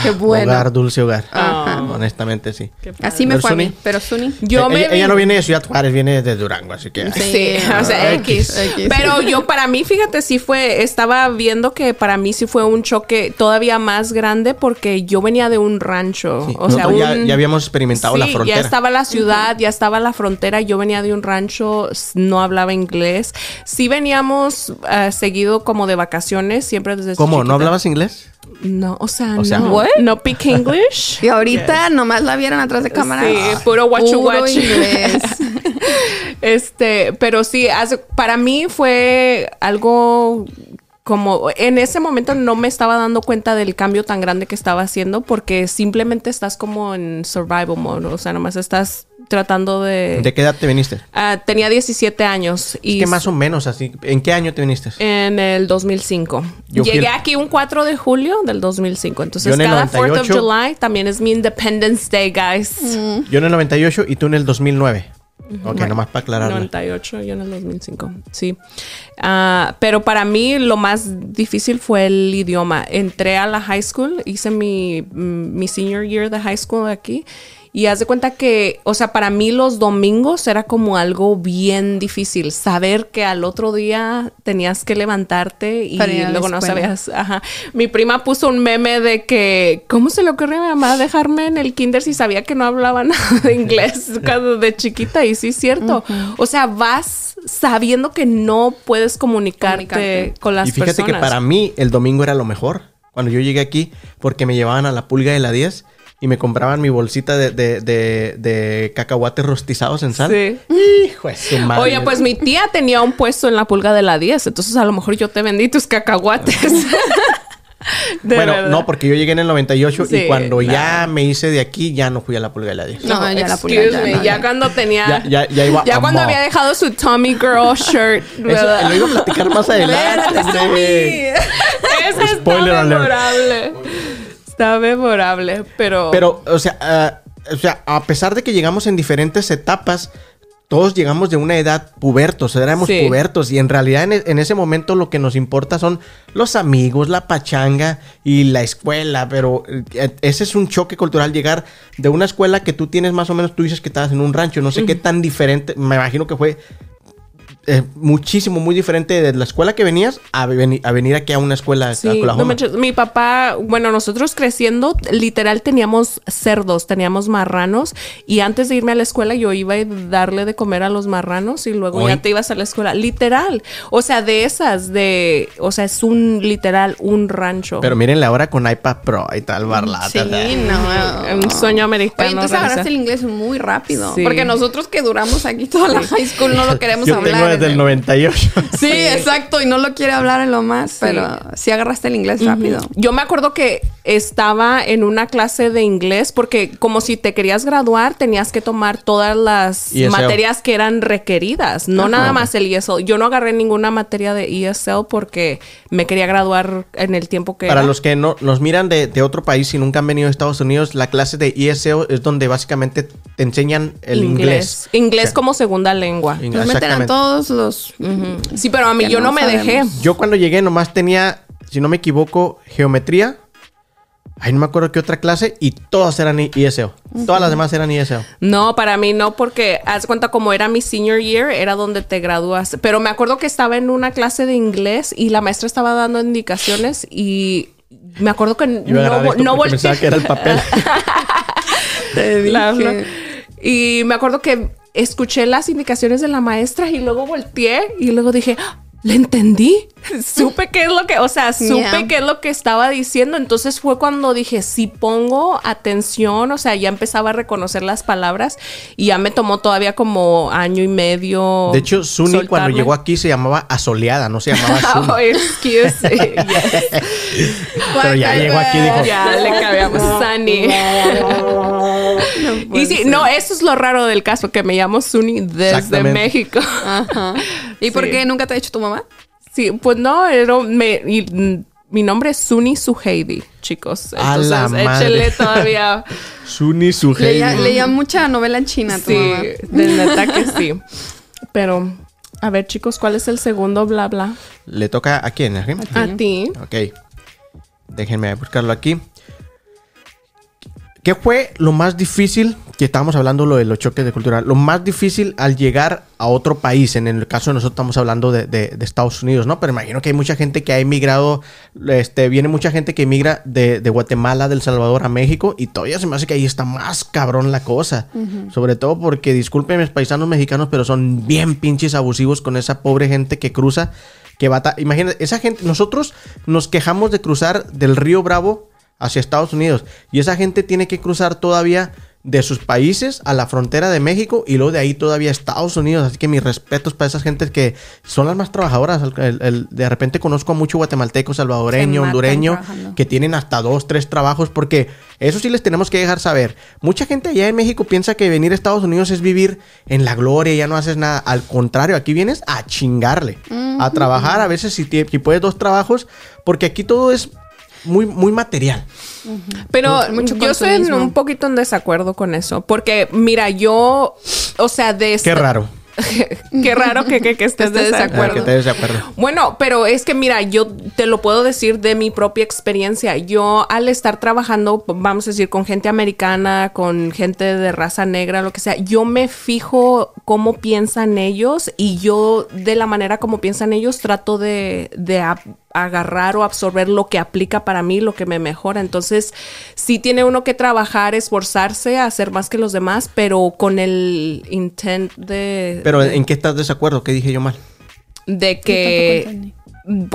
Qué bueno. Hogar, dulce hogar. Ajá. Honestamente, sí. Así me ¿Ver, fue a mí, pero Suni. Yo Eh, me ella, vi- ella no viene de Ciudad Juárez, viene de Durango, así que... Sí. Sí, o sea, X. X. Pero yo, para mí, fíjate, sí fue, estaba viendo que para mí sí fue un choque todavía más grande porque yo venía de un rancho. Sí, O sea, ya- habíamos experimentado la frontera. Ya estaba la ciudad, ya estaba la frontera. Yo venía de un rancho, no hablaba inglés. Sí veníamos eh, seguido como de vacaciones, siempre desde ¿Cómo? ¿No hablabas inglés? No, o sea, O sea, no. ¿what? No speak English. Y ahorita nomás la vieron atrás de cámara. Sí, puro guachu. inglés. (laughs) Este, pero sí, para mí fue algo como en ese momento no me estaba dando cuenta del cambio tan grande que estaba haciendo porque simplemente estás como en survival mode, o sea, nomás estás tratando de... ¿De qué edad te viniste? Ah, tenía 17 años y Es que más o menos así. ¿En qué año te viniste? en el 2005. Yo Llegué el- aquí un 4 de julio del 2005. Entonces, en cada 4th of 98. July también es mi Independence Day, guys. Yo en el 98 y tú en el 2009. Ok, nomás para aclararlo. 98, yo en el 2005, sí. Ah, pero para mí lo más difícil fue el idioma. Entré a la high school, hice mi, mm, mi senior year de high school aquí. Y haz de cuenta que, o sea, para mí los domingos era como algo bien difícil. Saber que al otro día tenías que levantarte y luego no sabías. Ajá. Mi prima puso un meme de que, ¿cómo se le ocurrió a mi mamá dejarme en el kinder si sabía que no hablaba (laughs) nada de inglés (laughs) cuando de chiquita? Y sí es cierto. O sea, vas sabiendo que no puedes comunicarte, Comunicarte. con las y fíjate personas. que para mí el domingo era lo mejor. Cuando yo llegué aquí, porque me llevaban a la pulga de la 10 y me compraban mi bolsita de, de, de, de cacahuates rostizados en sal. Sí. Hijo de su madre. Oye, pues mi tía tenía un puesto en la pulga de la 10, entonces a lo mejor yo te vendí tus cacahuates. (laughs) De bueno, verdad. no, porque yo llegué en el 98 Sí, y cuando no. ya me hice de aquí, ya no fui a la pulga de la 10. No, ya la excuse pulga, ya me, no, ya ya. cuando tenía... Ya- ya- ya iba ya a cuando mo- había dejado su Tommy Girl (laughs) shirt, Eso ¿verdad? lo iba a platicar más adelante. (laughs) Ese está Spoiler memorable. Está memorable, pero... Pero, o sea, ah, o sea, a pesar de que llegamos en diferentes etapas, todos llegamos de una edad pubertos, éramos Sí. pubertos y en realidad en, e- en ese momento lo que nos importa son los amigos, la pachanga y la escuela, pero eh, ese es un choque cultural llegar de una escuela que tú tienes más o menos, tú dices que estabas en un rancho, no sé qué tan diferente, me imagino que fue eh, muchísimo, muy diferente de la escuela que venías a, veni- a venir aquí a una escuela a Sí, no manches, mi papá, bueno, nosotros creciendo, literal teníamos cerdos, teníamos marranos y antes de irme a la escuela yo iba a darle de comer a los marranos y luego ya te ibas a la escuela, literal. O sea, de esas, de, o sea, es un literal, un rancho. Pero mírenle ahora con iPad Pro y tal, barlata. Sí, no. un sueño americano. Oye, entonces agarraste el inglés muy rápido. Sí. Porque nosotros que duramos aquí toda la high school no lo queremos Yo hablar. Desde el 98. Sí, exacto. Y no lo quiere hablar en lo más. Pero sí agarraste el inglés rápido. Yo me acuerdo que estaba en una clase de inglés porque como si te querías graduar tenías que tomar todas las ESL. materias que eran requeridas, no nada más el ESL. Yo no agarré ninguna materia de ESL porque me quería graduar en el tiempo que Para era. los que no nos miran de, de otro país y nunca han venido a Estados Unidos, la clase de ESL es donde básicamente te enseñan el inglés. Inglés O sea, como segunda lengua. Nos meten a exactamente. Todos los. Sí, pero a mí yo no no, me sabemos. dejé. Yo cuando llegué nomás tenía, si no me equivoco, geometría. Ay, no me acuerdo qué otra clase y todas eran ESL. Todas las demás eran ESL. No, para mí no, porque haz cuenta como era mi senior year, era donde te gradúas. Pero me acuerdo que estaba en una clase de inglés y la maestra estaba dando indicaciones y me acuerdo que agarrar no, no porque pensaba volteé. que era el papel. (laughs) Te dije. la- y me acuerdo que escuché las indicaciones de la maestra y luego volteé y luego dije, "Ah, le entendí. (laughs) supe qué es lo que, o sea, supe Yeah. qué es lo que estaba diciendo. Entonces fue cuando dije, si pongo atención, o sea, ya empezaba a reconocer las palabras y ya me tomó todavía como año y medio. De hecho, Suni cuando llegó aquí se llamaba Asoleada, no se llamaba (laughs) Oh, Suni. excuse. (laughs) Yes. Pero ya llegó aquí y dijo, Ya le cambiamos Sunny. (laughs) y sí, no, eso es lo raro del caso, que me llamo Sunny desde. México. Ajá. (laughs) ¿Y por Sí. qué nunca te ha dicho tu mamá? Sí, pues no, era, me, y, mm, mi nombre es Sunny Suheidi, chicos. A Entonces, la madre. échenle todavía. (laughs) Suni Sugei. Leía, leía mucha novela china tu sí, mamá. de neta que sí. Pero, a ver, chicos, ¿cuál es el segundo bla bla? ¿Le toca a quién? ¿A quién? A ti. Ok. Déjenme buscarlo aquí. ¿Qué fue lo más difícil? Que estábamos hablando lo de los choques de cultura. Lo más difícil al llegar a otro país. En el caso de nosotros estamos hablando de, de- de Estados Unidos, ¿no? Pero imagino que hay mucha gente que ha emigrado. Este, viene mucha gente que emigra de, de Guatemala, del Salvador a México. Y todavía se me hace que ahí está más cabrón la cosa. Sobre todo porque, disculpen mis paisanos mexicanos, pero son bien pinches abusivos con esa pobre gente que cruza. Que bata. Imagínate, esa gente, nosotros nos quejamos de cruzar del río Bravo hacia Estados Unidos. Y esa gente tiene que cruzar todavía de sus países a la frontera de México y luego de ahí todavía a Estados Unidos. Así que mis respetos para esas gentes que son las más trabajadoras. El- el- el- de repente conozco a mucho guatemalteco, salvadoreño, hondureño, trabajando. que tienen hasta dos, tres trabajos, porque eso sí les tenemos que dejar saber. Mucha gente allá en México piensa que venir a Estados Unidos es vivir en la gloria, ya no haces nada. Al contrario, aquí vienes a chingarle, a trabajar, a veces si, si puedes dos trabajos, porque aquí todo es muy, muy material. Pero Mucho yo estoy en un poquito en desacuerdo con eso. Porque, mira, yo, o sea, de Qué raro. (laughs) Qué raro que, que, que estés de Estés de Ah, desacuerdo. que estés de acuerdo. Bueno, pero es que mira, yo te lo puedo decir de mi propia experiencia. Yo al estar trabajando, vamos a decir, con gente americana, con gente de raza negra, lo que sea, yo me fijo cómo piensan ellos y yo de la manera como piensan ellos trato de, agarrar o absorber lo que aplica para mí, lo que me mejora. Entonces, sí tiene uno que trabajar, esforzarse, hacer más que los demás, pero con el intent de... Pero ¿en qué estás de desacuerdo? ¿Qué dije yo mal? de que.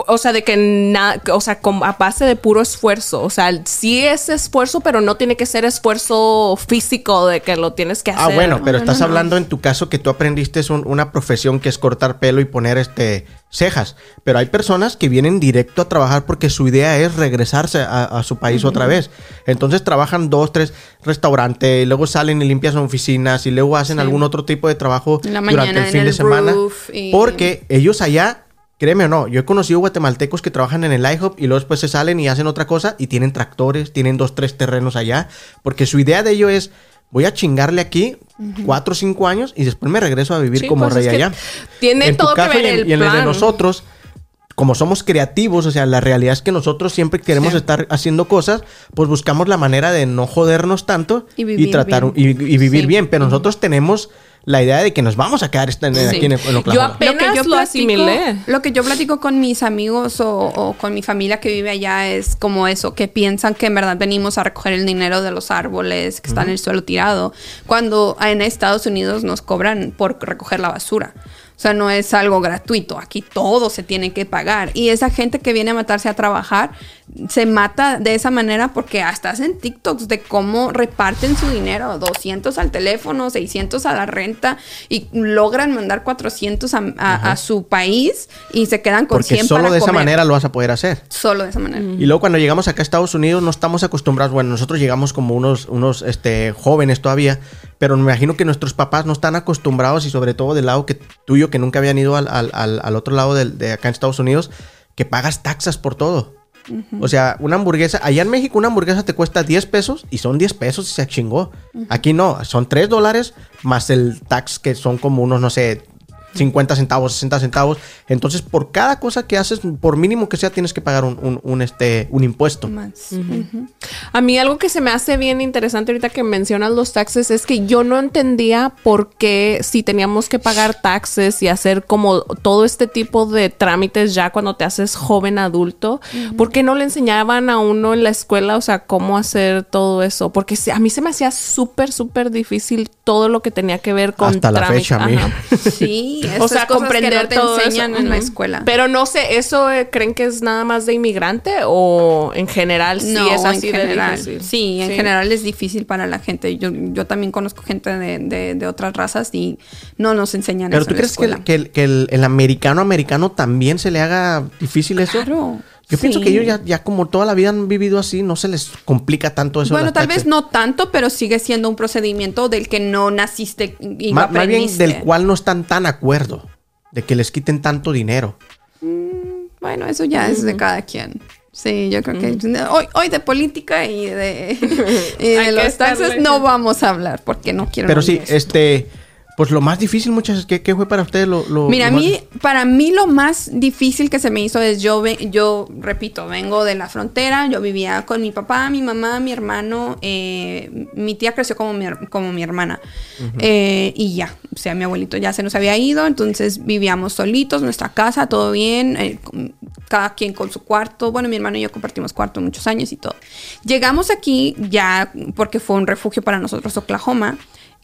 O sea, de que nada, o sea, con- a base de puro esfuerzo. O sea, sí es esfuerzo, pero no tiene que ser esfuerzo físico de que lo tienes que hacer. Ah, bueno, pero estás hablando en tu caso que tú aprendiste un- una profesión que es cortar pelo y poner este cejas. Pero hay personas que vienen directo a trabajar porque su idea es regresarse a, a su país otra vez. Entonces trabajan dos, tres restaurantes, y luego salen y limpian sus oficinas y luego hacen algún otro tipo de trabajo durante el fin de semana. y- Porque ellos allá Créeme o no, yo he conocido guatemaltecos que trabajan en el IHOP y luego después se salen y hacen otra cosa y tienen tractores, tienen dos, tres terrenos allá, porque su idea de ello es, voy a chingarle aquí cuatro o cinco años y después me regreso a vivir Sí, como pues, rey allá. tiene En tu todo que ver y en, el y en el de plan. nosotros, como somos creativos, o sea, la realidad es que nosotros siempre queremos Sí. estar haciendo cosas, pues buscamos la manera de no jodernos tanto Y vivir tratar bien. y, y vivir Sí. bien, pero nosotros tenemos la idea de que nos vamos a quedar esta- Sí. aquí en, en Yo Oklahoma. apenas lo asimilé. Lo que yo platico con mis amigos o, o con mi familia que vive allá es como eso, que piensan que en verdad venimos a recoger el dinero de los árboles que están en el suelo tirado, cuando en Estados Unidos nos cobran por recoger la basura. O sea, no es algo gratuito. Aquí todo se tiene que pagar. Y esa gente que viene a matarse a trabajar se mata de esa manera porque hasta hacen TikToks de cómo reparten su dinero. 200 al teléfono, 600 a la renta y logran mandar 400 a, a- a su país y se quedan con Porque 100 solo para de esa manera lo vas a poder hacer. Solo de esa manera. Y luego cuando llegamos acá a Estados Unidos no estamos acostumbrados, bueno, nosotros llegamos como unos, unos este, jóvenes todavía, pero me imagino que nuestros papás no están acostumbrados y sobre todo del lado que tuyo que nunca habían ido al, al- al- otro lado de, acá en Estados Unidos, que pagas taxas por todo. O sea, una hamburguesa, allá en México una hamburguesa te cuesta 10 pesos y son 10 pesos y se chingó. Aquí no, son 3 dólares más el tax que son como unos, no sé, 50 centavos, 60 centavos. Entonces, por cada cosa que haces, por mínimo que sea, tienes que pagar un, un- un, este, un impuesto. Más. A mí algo que se me hace bien interesante ahorita que mencionas los taxes es que yo no entendía por qué si teníamos que pagar taxes y hacer como todo este tipo de trámites ya cuando te haces joven adulto, ¿por qué no le enseñaban a uno en la escuela, o sea, cómo hacer todo eso? Porque a mí se me hacía súper, súper difícil todo lo que tenía que ver con Hasta la fecha, a mí. Ajá. (laughs) O sea, cosas comprender que no te todo enseñan eso. en la escuela. Pero no sé, ¿eso eh, creen que es nada más de inmigrante o en general sí no, es así en de general. difícil? Sí, en general es difícil para la gente. Yo, yo también conozco gente de, de- de otras razas y no nos enseñan Pero eso tú en la crees que, el, escuela. que el- que el- el americano americano también se le haga difícil eso? Claro. Yo pienso que ellos ya, ya como toda la vida han vivido así, no se les complica tanto eso. Bueno, tal taxes. vez no tanto, pero sigue siendo un procedimiento del que no naciste y Ma- no más bien aprendiste. del cual no están tan de acuerdo de que les quiten tanto dinero. Bueno, eso ya es de cada quien. Sí, yo creo que hoy, hoy de política y de, y (laughs) los taxes no vamos a hablar porque no quiero. Pero sí, eso. este, pues lo más difícil, muchas, ¿qué, qué fue para ustedes lo, lo- Mira, a más- mí, para mí lo más difícil que se me hizo es yo, yo repito, vengo de la frontera, yo vivía con mi papá, mi mamá, mi hermano, eh, mi tía creció como mi, como mi hermana Eh, y ya, o sea, mi abuelito ya se nos había ido, entonces vivíamos solitos, nuestra casa, todo bien, eh, cada quien con su cuarto, bueno, mi hermano y yo compartimos cuarto muchos años y todo. Llegamos aquí ya porque fue un refugio para nosotros Oklahoma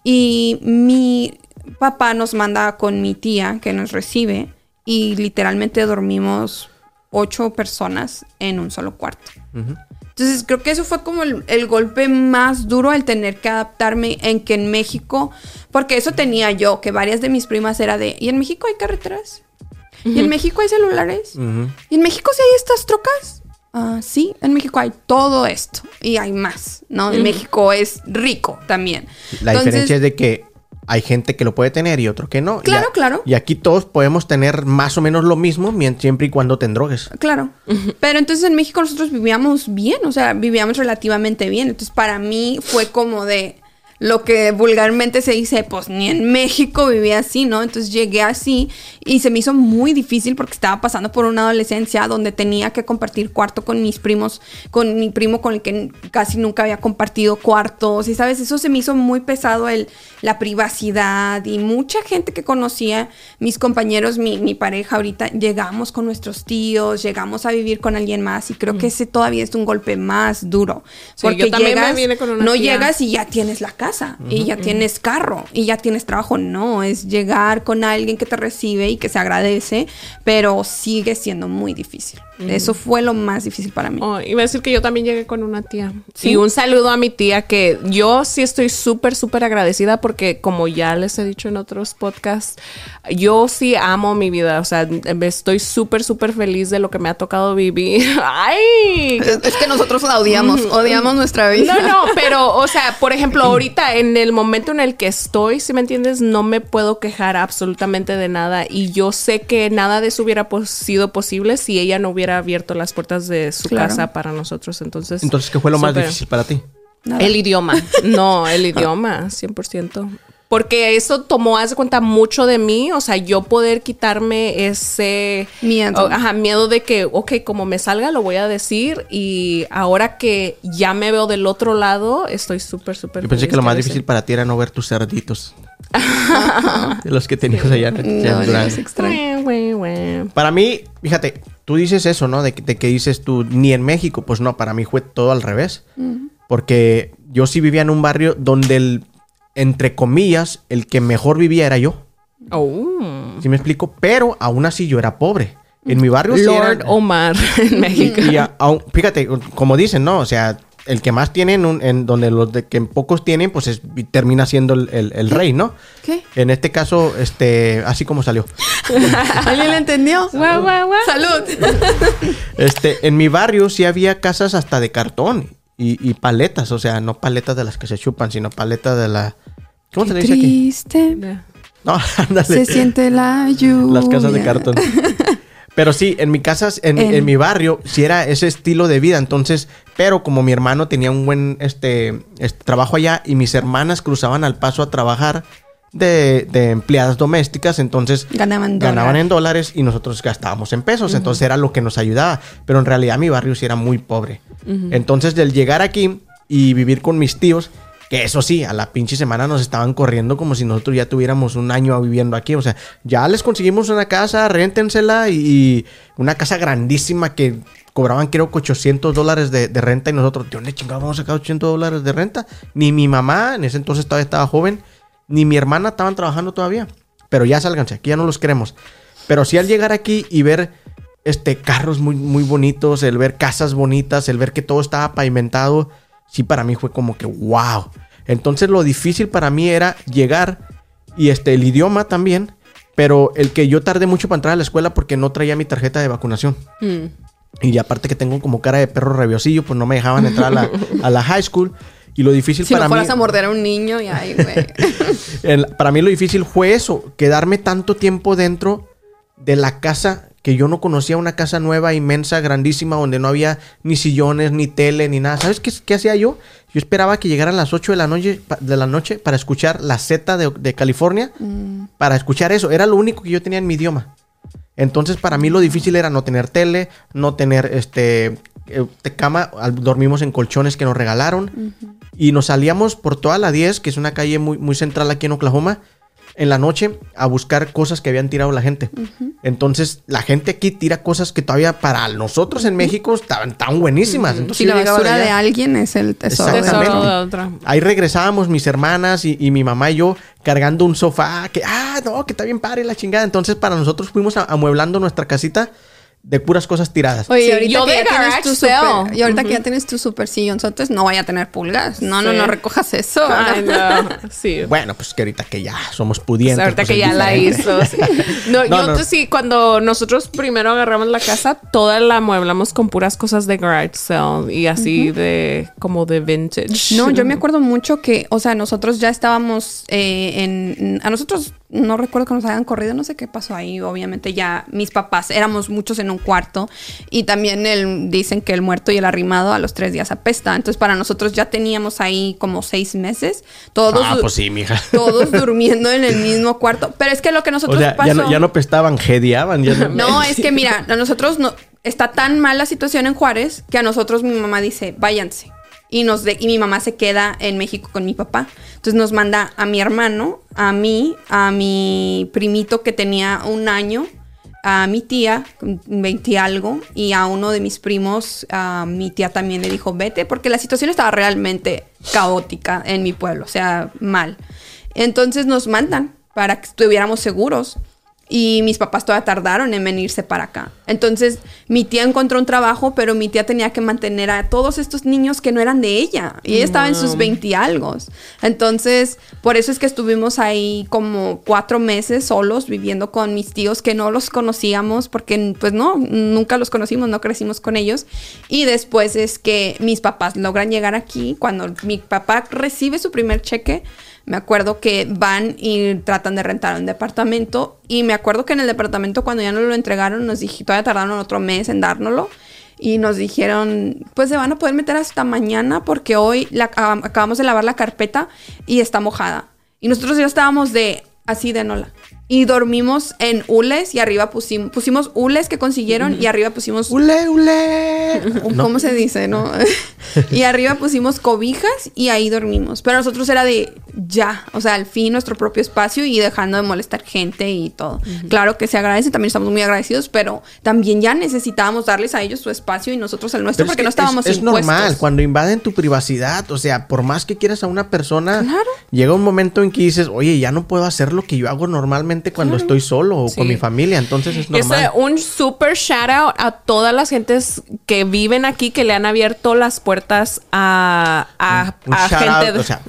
y mi papá nos manda con mi tía que nos recibe y literalmente dormimos ocho personas en un solo cuarto. Entonces creo que eso fue como el, el golpe más duro el tener que adaptarme en que en México, porque eso tenía yo, que varias de mis primas era de, ¿y en México hay carreteras? ¿Y en México hay celulares? ¿Y en México sí hay estas trocas? Ah, sí, en México hay todo esto y hay más, ¿no? En México es rico también. La Entonces, diferencia es de que hay gente que lo puede tener y otro que no. Y Claro, a- claro. Y aquí todos podemos tener más o menos lo mismo siempre y cuando te drogues. Claro. Pero entonces en México nosotros vivíamos bien, o sea, vivíamos relativamente bien. Entonces para mí fue como de lo que vulgarmente se dice, pues ni en México vivía así, ¿no? Entonces llegué así y se me hizo muy difícil porque estaba pasando por una adolescencia donde tenía que compartir cuarto con mis primos, con mi primo con el que casi nunca había compartido cuartos y sabes, eso se me hizo muy pesado el la privacidad y mucha gente que conocía, mis compañeros, mi, mi pareja ahorita, llegamos con nuestros tíos, llegamos a vivir con alguien más y creo que ese todavía es un golpe más duro. Sí, yo también me vine con una no tía. llegas y ya tienes la casa. casa y ya tienes carro y ya tienes trabajo. No, es llegar con alguien que te recibe y que se agradece, pero sigue siendo muy difícil. Eso fue lo más difícil para mí. Oh, iba a decir que yo también llegué con una tía. ¿Sí? Y un saludo a mi tía que yo sí estoy súper, súper agradecida porque como ya les he dicho en otros podcasts, yo sí amo mi vida. O sea, estoy súper, súper feliz de lo que me ha tocado vivir. (laughs) ¡Ay! Es, que nosotros la odiamos, odiamos nuestra vida. No, no, (laughs) pero, o sea, por ejemplo, ahorita en el momento en el que estoy, si me entiendes, no me puedo quejar absolutamente de nada. Y yo sé que nada de eso hubiera pos- sido posible si ella no hubiera abierto las puertas de su Claro. casa para nosotros. Entonces, Entonces, ¿qué fue lo más súper. difícil para ti? Nada. El idioma. (laughs) No, el idioma, 100%. Porque eso tomó, haz de cuenta, mucho de mí. O sea, yo poder quitarme ese Miedo. ajá, miedo de que, ok, como me salga, lo voy a decir. Y ahora que ya me veo del otro lado, estoy súper, súper Yo pensé feliz que lo más difícil para ti era no ver tus cerditos. (laughs) de los que tenías allá en, en No, no, es extraño. Para mí, fíjate, tú dices eso, ¿no? De, que- de que dices tú, ni en México. Pues no, para mí fue todo al revés. Porque yo sí vivía en un barrio donde el, entre comillas, el que mejor vivía era yo. Oh. ¿Sí me explico? Pero aún así yo era pobre. En mi barrio sí era- Lord Omar (laughs) en México. Y a- fíjate, como dicen, ¿no? O sea, el que más tiene en, un- en donde los de que pocos tienen, pues es- termina siendo el, el- el rey, ¿no? ¿Qué? En este caso, este, así como salió. (laughs) ¿Alguien le entendió? Guau, guau, guau. ¡Salud! Este, en mi barrio sí había casas hasta de cartón y, y paletas, o sea, no paletas de las que se chupan, sino paletas de la. ¿Cómo se le dice aquí? Triste. Ya. No, (laughs) ándale. Se siente la lluvia. Las casas de cartón. (laughs) Pero sí, en mi casa, en, En- en mi barrio, sí era ese estilo de vida. Entonces, pero como mi hermano tenía un buen este, este, trabajo allá y mis hermanas cruzaban al paso a trabajar de, de empleadas domésticas, entonces Ganaban en dólares y nosotros gastábamos en pesos. Entonces era lo que nos ayudaba. Pero en realidad mi barrio sí era muy pobre. Entonces, del llegar aquí y vivir con mis tíos, que eso sí, a la pinche semana nos estaban corriendo como si nosotros ya tuviéramos un año viviendo aquí. O sea, ya les conseguimos una casa, réntensela y, y una casa grandísima que cobraban creo que 800 dólares de, de renta y nosotros, ¿de dónde chingados vamos a sacar 800 dólares de renta? Ni mi mamá, en ese entonces todavía estaba joven, ni mi hermana estaban trabajando todavía. Pero ya sálganse, aquí ya no los queremos. Pero sí al llegar aquí y ver este carros muy, muy bonitos, el ver casas bonitas, el ver que todo estaba pavimentado, sí para mí fue como que wow. Entonces lo difícil para mí era llegar y este el idioma también, pero el que yo tardé mucho para entrar a la escuela porque no traía mi tarjeta de vacunación. Mm. Y aparte que tengo como cara de perro rabiosillo, pues no me dejaban entrar a la, (laughs) a la high school. Y lo difícil Si para mí... fueras a morder a un niño y ay, güey. (laughs) Para mí lo difícil fue eso, quedarme tanto tiempo dentro de la casa que yo no conocía, una casa nueva, inmensa, grandísima, donde no había ni sillones, ni tele, ni nada. ¿Sabes qué, qué hacía yo? Yo esperaba que llegaran las 8 de la noche, de la noche para escuchar la Z de, de California, para escuchar eso. Era lo único que yo tenía en mi idioma. Entonces, para mí lo difícil era no tener tele, no tener este eh, cama. Dormimos en colchones que nos regalaron. Y nos salíamos por toda la 10, que es una calle muy, muy central aquí en Oklahoma, en la noche a buscar cosas que habían tirado la gente. Entonces, la gente aquí tira cosas que todavía para nosotros en México estaban tan buenísimas. Entonces, Si la basura de alguien es el tesoro de Exactamente. otro. Tesoro de otra. Ahí regresábamos mis hermanas y, y mi mamá y yo cargando un sofá que, ah, no, que está bien padre la chingada. Entonces, para nosotros fuimos a- amueblando nuestra casita de puras cosas tiradas. Oye, Sí, y ahorita yo que ya super, y ahorita que ya tienes tu super sillonzotes, no vaya a tener pulgas. No, no, Sí. no recojas eso. Ay, no. (laughs) Sí. Bueno, pues que ahorita que ya somos pudientes. ahorita pues, que ya la hizo. sí. (laughs) No, (laughs) No, yo no. sí, cuando nosotros primero agarramos la casa, toda la amueblamos con puras cosas de garage sale y así de como de vintage. No, yo me acuerdo mucho que, o sea, nosotros ya estábamos eh, en... A nosotros no recuerdo que nos hayan corrido, no sé qué pasó ahí. Obviamente ya mis papás, éramos muchos en un cuarto y también el, dicen que el muerto y el arrimado a los tres días apesta. Entonces para nosotros ya teníamos ahí como seis meses, todos, Ah, pues sí, mija. (laughs) todos durmiendo en el mismo cuarto. Pero es que lo que O nosotros sea, pasó... ya no, ya no pestaban, jediaban. Ya no, No, es que (laughs) mira, a nosotros no está tan mal la situación en Juárez que a nosotros mi mamá dice, váyanse. Y, nos de- y mi mamá se queda en México con mi papá. Entonces nos manda a mi hermano, a mí, a mi primito que tenía un año a mi tía, con 20 y algo, y a uno de mis primos, a mi tía también le dijo, vete, porque la situación estaba realmente caótica en mi pueblo, o sea, mal. Entonces nos mandan para que estuviéramos seguros. Y mis papás todavía tardaron en venirse para acá. Entonces, mi tía encontró un trabajo, pero mi tía tenía que mantener a todos estos niños que no eran de ella. Y ella estaba en sus 20 y algo. Entonces, por eso es que estuvimos ahí como cuatro meses solos viviendo con mis tíos que no los conocíamos, porque pues no, nunca los conocimos, no crecimos con ellos. Y después es que mis papás logran llegar aquí. Cuando mi papá recibe su primer cheque, me acuerdo que van y tratan de rentar un departamento. Y me acuerdo que en el departamento, cuando ya nos lo entregaron, nos dijeron, todavía tardaron otro mes en dárnoslo. Y nos dijeron, pues se van a poder meter hasta mañana porque hoy acabamos de lavar la carpeta y está mojada. Y nosotros ya estábamos de así de nola. Y dormimos en hules y arriba pusimos, pusimos hules que consiguieron y arriba pusimos ¡Ule, ule! (laughs) ¿Cómo se dice, no? (laughs) y arriba pusimos cobijas y ahí dormimos. Pero nosotros era de ya, o sea, al fin nuestro propio espacio y dejando de molestar gente y todo. Claro que se agradece, también estamos muy agradecidos, pero también ya necesitábamos darles a ellos su espacio y nosotros el nuestro Pero es porque que no estábamos es, es normal, cuando invaden tu privacidad, o sea, por más que quieras a una persona, Claro. llega un momento en que dices, oye, ya no puedo hacer lo que yo hago normalmente cuando estoy solo o Sí. con mi familia, entonces es normal. un super shout out a todas las gentes que viven aquí que le han abierto las puertas a, a, Un a shout gente. out, de- o sea,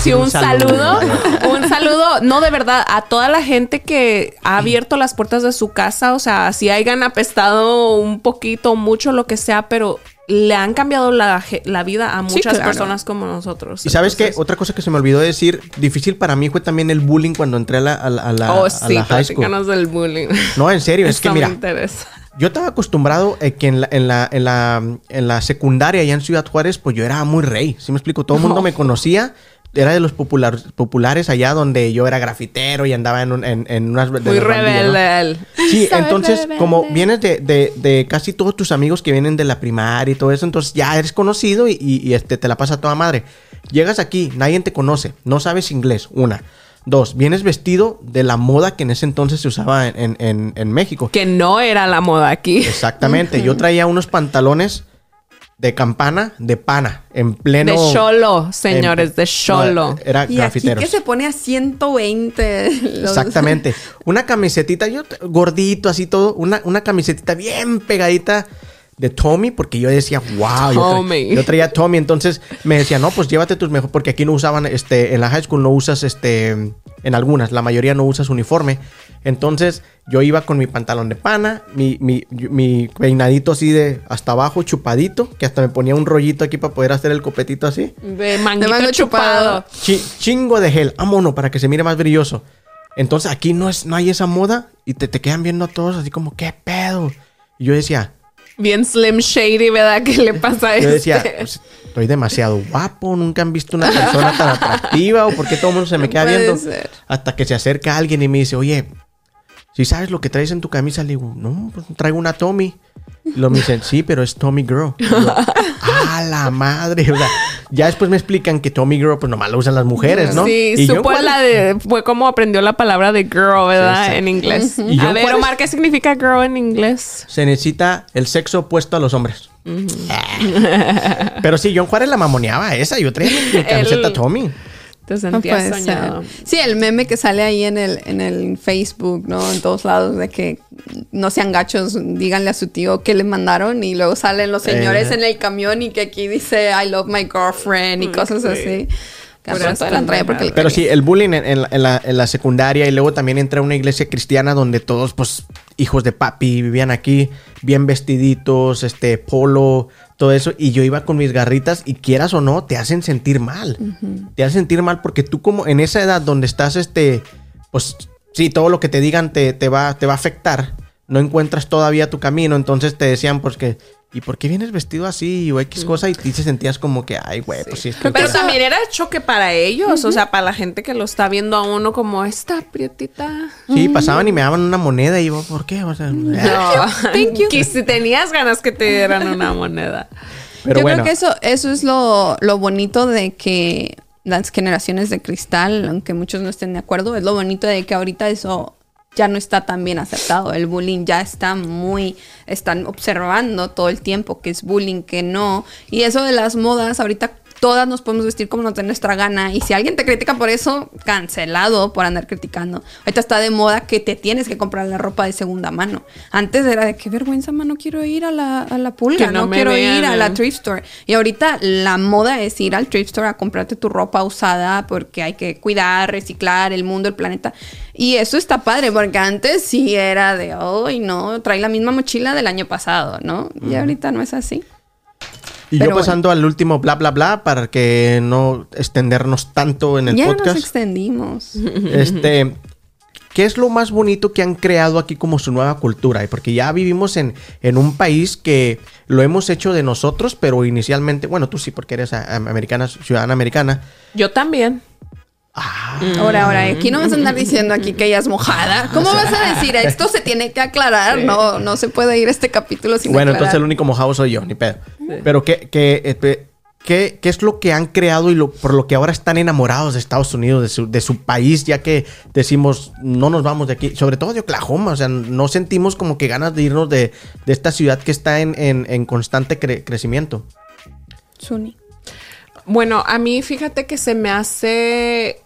Sí, un un saludo. saludo. un saludo, no de verdad, a toda la gente que ha abierto las puertas de su casa. O sea, si hayan apestado un poquito, mucho, lo que sea, pero le han cambiado la, la vida a Sí, muchas claro. personas como nosotros. Y sabes qué, Entonces- otra cosa que se me olvidó decir, difícil para mí fue también el bullying cuando entré a la, a la- a la- Oh, a sí, la high school. del bullying. No, en serio, es que me mira, interesa. Yo estaba acostumbrado eh, que en la, en, la, en, la, en la secundaria allá en Ciudad Juárez, pues yo era muy rey. ¿Sí me explico? Todo el mundo me conocía. Era de los popular- populares allá donde yo era grafitero y andaba en, un- en, en unas... Muy ¿no? rebelde él. Sí, Soy entonces, rebelde. como vienes de, de- de casi todos tus amigos que vienen de la primaria y todo eso, entonces ya eres conocido y, y- y, este, te la pasa toda madre. Llegas aquí, nadie te conoce, no sabes inglés, una. Dos, vienes vestido de la moda que en ese entonces se usaba en, en- en- en México. Que no era la moda aquí. Exactamente. Yo traía unos pantalones de campana de pana en pleno. De cholo, señores, en- de cholo. no, era Y aquí grafiteros. que se pone a 120. los- Exactamente. Una camisetita, yo gordito, así todo, una, una camisetita bien pegadita de Tommy, porque yo decía, wow, yo, tra- Tommy. yo traía Tommy, entonces me decía, no, pues llévate tus mejores, porque aquí no usaban, este, en la high school no usas, este, en algunas, la mayoría no usas uniforme. Entonces yo iba con mi pantalón de pana, mi, mi, mi peinadito así de hasta abajo, chupadito, que hasta me ponía un rollito aquí para poder hacer el copetito así. De manguito mango chupado. chupado. Chi- chingo de gel, vámonos para que se mire más brilloso. Entonces aquí no es, no hay esa moda y te, te quedan viendo todos así como, ¿qué pedo? Y yo decía, Bien slim shady, ¿verdad? ¿Qué le pasa a yo este? decía, pues, estoy demasiado guapo, nunca han visto una persona tan atractiva o por qué todo el mundo se me queda puede viendo. ser. Hasta que se acerca alguien y me dice, oye, si sabes lo que traes en tu camisa, le digo, no, pues traigo una Tommy. (laughs) Lo me dicen, sí, pero es Tommy Girl. Y yo, (laughs) ah, la madre. O sea, ya después me explican que Tommy Girl, pues nomás lo usan las mujeres, ¿no? Sí, Y yo, supo la de, fue como aprendió la palabra de girl, ¿verdad? Sí, sí. En inglés. ¿Y yo A ver? Omar, ¿qué significa girl en inglés? se necesita el sexo opuesto a los hombres. Ah. Pero sí, John Juárez la mamoneaba esa. Yo traía mi, mi (laughs) camiseta Tommy. Te No sentías soñado. ser. Sí, el meme que sale ahí en el, en el Facebook, ¿no? En todos lados, de que no sean gachos, díganle a su tío que le mandaron y luego salen los señores Eh. en el camión y que aquí dice I love my girlfriend y cosas así. Que Puras al rato la traía porque Pero sí, el bullying en, en la, en la- en la secundaria y luego también entré a una iglesia cristiana donde todos, pues, hijos de papi vivían aquí, bien vestiditos, este, polo, todo eso. Y yo iba con mis garritas y quieras o no, te hacen sentir mal. Te hacen sentir mal porque tú como en esa edad donde estás, este, pues, sí, todo lo que te digan te, te va, te va a afectar. No encuentras todavía tu camino, entonces te decían, pues, que... ¿Y por qué vienes vestido así o X cosa? Y te sentías como que, ay, güey, pues sí, estoy Pero cansado". también era choque para ellos, o sea, para la gente que lo está viendo a uno como esta prietita. Sí, pasaban y me daban una moneda y yo, ¿por qué? O sea, No, (laughs) Thank you. que si tenías ganas que te dieran una moneda. pero Yo bueno. creo que eso, eso es lo, lo bonito de que las generaciones de cristal, aunque muchos no estén de acuerdo, es lo bonito de que ahorita eso ya no está tan bien aceptado. El bullying ya está muy, están observando todo el tiempo que es bullying, que no. Y eso de las modas, ahorita todas nos podemos vestir como nos dé nuestra gana. Y si alguien te critica por eso, cancelado por andar criticando. Ahorita está de moda que te tienes que comprar la ropa de segunda mano. Antes era de qué vergüenza, mano, quiero ir a la, a la pulga, Que no, quiero vean, ir a la eh. thrift store. Y ahorita la moda es ir al thrift store a comprarte tu ropa usada porque hay que cuidar, reciclar el mundo, el planeta. Y eso está padre porque antes sí era de, hoy no, trae la misma mochila del año pasado, ¿no? Y ahorita no es así. Y Pero yo pasando al último bla bla bla para que no extendernos tanto en el ya nos podcast. extendimos. (laughs) Este, ¿qué es lo más bonito que han creado aquí como su nueva cultura? Y Porque ya vivimos en, en un país que lo hemos hecho de nosotros, pero inicialmente, bueno, tú sí, porque eres americana, ciudadana americana. Yo también. Ahora, ahora, aquí no vas a andar diciendo aquí que ella es mojada. ¿Cómo vas a decir esto? Se tiene que aclarar. No, no se puede ir este capítulo sin bueno, aclarar. entonces el único mojado soy yo, ni pedo. Pero ¿qué, qué, eh, qué- qué es lo que han creado y lo, por lo que ahora están enamorados de Estados Unidos, de su, de su país, ya que decimos, no nos vamos de aquí, sobre todo de Oklahoma, o sea, no sentimos como que ganas de irnos de, de esta ciudad que está en, en- en constante cre- crecimiento. Suni. Bueno, a mí fíjate que se me hace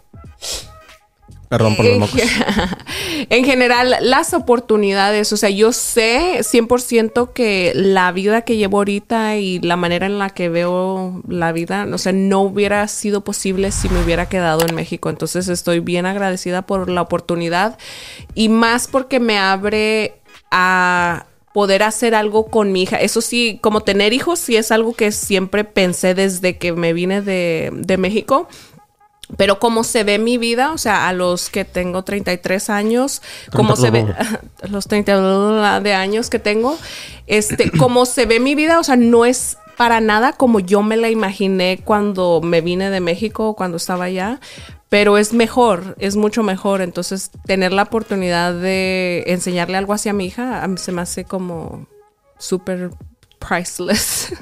Perdón por los en, mocos. (laughs) en general, las oportunidades, o sea, yo sé 100% que la vida que llevo ahorita y la manera en la que veo la vida, o sea, no hubiera sido posible si me hubiera quedado en México. Entonces estoy bien agradecida por la oportunidad y más porque me abre a poder hacer algo con mi hija. Eso sí, como tener hijos, sí es algo que siempre pensé desde que me vine de, de México. Pero como se ve mi vida, o sea, a los que tengo 33 años, como se ve, (laughs) los 30 de años que tengo, este, (clears throat) como se ve mi vida, o sea, no es para nada como yo me la imaginé cuando me vine de México, cuando estaba allá, pero es mejor, es mucho mejor. Entonces, tener la oportunidad de enseñarle algo así a mi hija, a mí se me hace como súper priceless.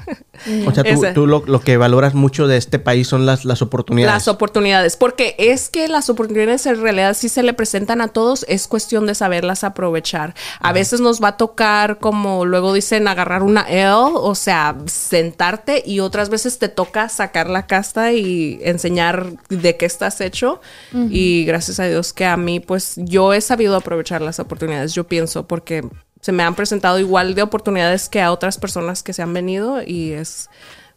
O sea, tú, tú lo, lo que valoras mucho de este país son las, las oportunidades. Las oportunidades, porque es que las oportunidades en realidad sí se le presentan a todos, es cuestión de saberlas aprovechar. A veces nos va a tocar, como luego dicen, agarrar una L, o sea, sentarte, y otras veces te toca sacar la casta y enseñar de qué estás hecho. Y gracias a Dios que a mí, pues yo he sabido aprovechar las oportunidades, yo pienso, porque se me han presentado igual de oportunidades que a otras personas que se han venido y es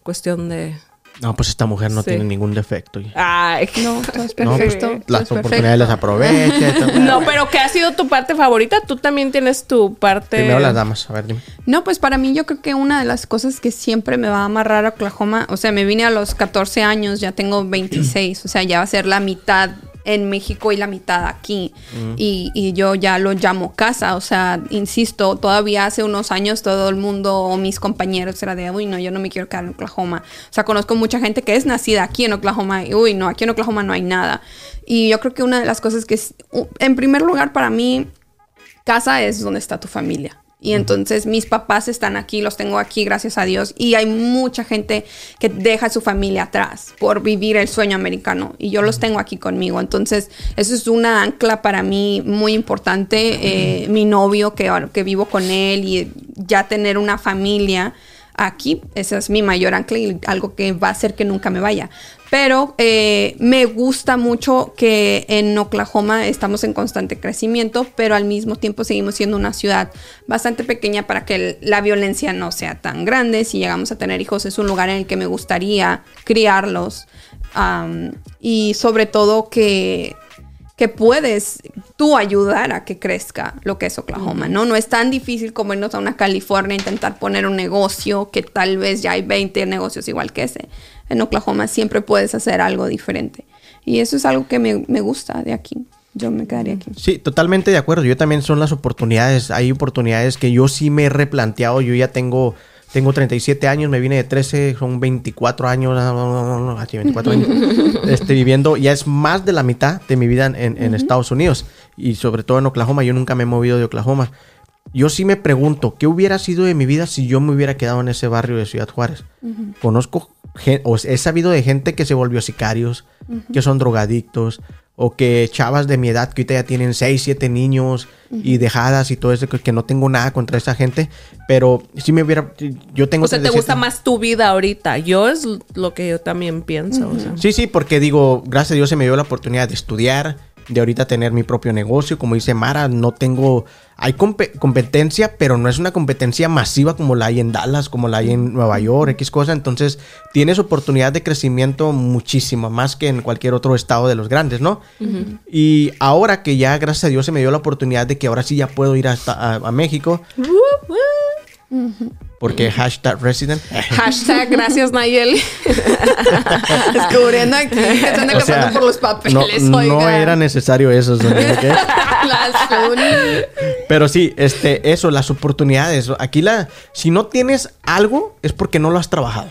cuestión de... No, pues esta mujer no Sí. tiene ningún defecto. Ay, No, todo es (laughs) No, pues, perfecto. todo las es oportunidades las perfecto. aprovecha. (laughs) No, pero ¿qué ha sido tu parte favorita? Tú también tienes tu parte. Primero las damas, a ver, dime. No, pues para mí yo creo que una de las cosas que siempre me va a amarrar a Oklahoma, o sea, me vine a los 14 años, ya tengo 26, o sea, ya va a ser la mitad en México y la mitad aquí. Y, y yo ya lo llamo casa, o sea, insisto, todavía hace unos años todo el mundo o mis compañeros era de, uy, no, yo no me quiero quedar en Oklahoma. O sea, conozco mucha gente que es nacida aquí en Oklahoma y, uy, no, aquí en Oklahoma no hay nada. Y yo creo que una de las cosas que es, en primer lugar para mí, casa es donde está tu familia. Y entonces mis papás están aquí, los tengo aquí, gracias a Dios. Y hay mucha gente que deja su familia atrás por vivir el sueño americano. Y yo los tengo aquí conmigo. Entonces, eso es una ancla para mí muy importante. Eh, mi novio, que, que vivo con él y ya tener una familia aquí, esa es mi mayor ancla y algo que va a hacer que nunca me vaya. Pero eh, me gusta mucho que en Oklahoma estamos en constante crecimiento, pero al mismo tiempo seguimos siendo una ciudad bastante pequeña para que la violencia no sea tan grande. Si llegamos a tener hijos, es un lugar en el que me gustaría criarlos. Y sobre todo que que puedes tú ayudar a que crezca lo que es Oklahoma, ¿no? No es tan difícil como irnos a una California e intentar poner un negocio que tal vez ya hay 20 negocios igual que ese. En Oklahoma siempre puedes hacer algo diferente. Y eso es algo que me, me gusta de aquí. Yo me quedaría aquí. Sí, totalmente de acuerdo. Yo también son las oportunidades. Hay oportunidades que yo sí me he replanteado. Yo ya tengo, tengo 37 años, me vine de 13, son 24 años, no, no, no, no, no, así, 24 años, (laughs) este, viviendo. Ya es más de la mitad de mi vida en, en- en Estados Unidos y sobre todo en Oklahoma. Yo nunca me he movido de Oklahoma. Yo sí me pregunto, ¿qué hubiera sido de mi vida si yo me hubiera quedado en ese barrio de Ciudad Juárez? Conozco, gen- o he sabido de gente que se volvió sicarios, que son drogadictos, o que chavas de mi edad que ahorita ya tienen 6, 7 niños y dejadas y todo eso, que, que no tengo nada contra esa gente, pero si me hubiera, yo tengo... O sea, te 37 gusta más tu vida ahorita. Yo es lo que yo también pienso. o sea. Sí, sí, porque digo, gracias a Dios se me dio la oportunidad de estudiar, de ahorita tener mi propio negocio. Como dice Mara, no tengo. Hay compe- competencia, pero no es una competencia masiva como la hay en Dallas, como la hay en Nueva York, X cosa. Entonces, tienes oportunidad de crecimiento muchísima, más que en cualquier otro estado de los grandes, ¿no? Y ahora que ya, gracias a Dios, se me dio la oportunidad de que ahora sí ya puedo ir hasta a, a México, porque hashtag resident. Hashtag gracias Nayeli. (laughs) Descubriendo aquí que están O sea, pasando por los papeles. no, era necesario eso, (laughs) Pero sí, este, eso, las oportunidades. Aquí la, si no tienes algo, es porque no lo has trabajado.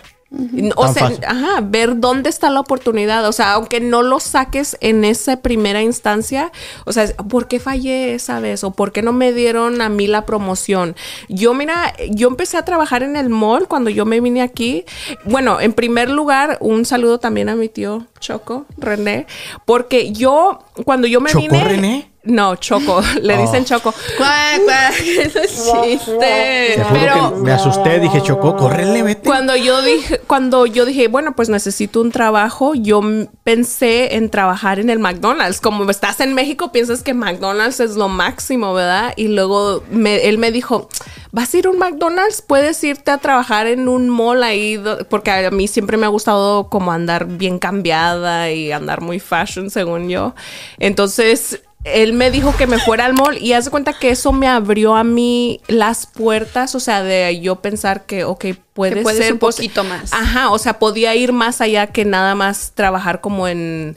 O Tan sea, fácil. ajá, ver dónde está la oportunidad. O sea, aunque no lo saques en esa primera instancia, o sea, ¿por qué fallé esa vez? ¿O por qué no me dieron a mí la promoción? Yo, mira, yo empecé a trabajar en el mall cuando yo me vine aquí. Bueno, en primer lugar, un saludo también a mi tío Choco, René, porque yo, cuando yo me ¿Chocó, vine... René? No, Choco, (laughs) le Oh. dicen Choco. Cuac, cuac, Eso es chiste. Te juro pero- que me asusté, dije, Chocó, córrele, vete. Cuando yo dije, cuando yo dije, bueno, pues necesito un trabajo, yo pensé en trabajar en el McDonald's. Como estás en México, piensas que McDonald's es lo máximo, ¿verdad? Y luego me- él me dijo, ¿vas a ir a un McDonald's? Puedes irte a trabajar en un mall ahí, porque a mí siempre me ha gustado como andar bien cambiada y andar muy fashion, según yo. Entonces, él me dijo que me fuera al mall y haz de cuenta que eso me abrió a mí las puertas, o sea, de yo pensar que, ok, puede puedes ser un poquito más. Ajá, o sea, podía ir más allá que nada más trabajar como en...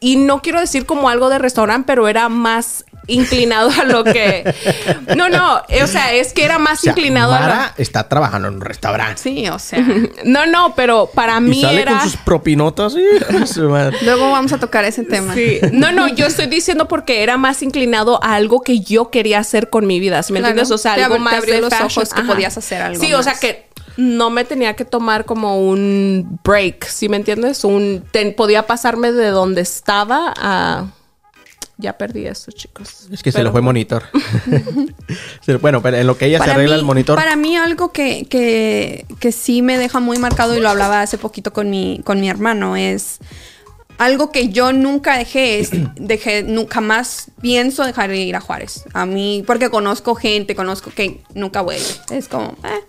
Y no quiero decir como algo de restaurante, pero era más inclinado a lo que... (laughs) No, no, eh, o sea, es que era más O sea, inclinado a Mara está trabajando en un restaurante. Sí, o sea. lo... (laughs) No, no, pero para Y mí sale era... con sus propinotas. y-. (laughs) Luego vamos a tocar ese tema. Sí. No, no, yo estoy diciendo porque era más inclinado a algo que yo quería hacer con mi vida, ¿sí me Claro. entiendes? O sea, algo te más abrió de los fashion. ojos que podías hacer algo Sí, o sea que no me tenía que tomar como un break, ¿sí me entiendes? Un ten- podía pasarme de donde estaba a ya perdí eso, chicos. Es que se le fue monitor. (laughs) Bueno, pero en lo que ella se arregla mí, el monitor. Para mí algo que, que, que sí me deja muy marcado y lo hablaba hace poquito con mi, con mi hermano es algo que yo nunca dejé, es, (clears throat) dejé, nunca más pienso dejar de ir a Juárez. A mí, porque conozco gente, conozco que nunca voy a ir. Es como, eh.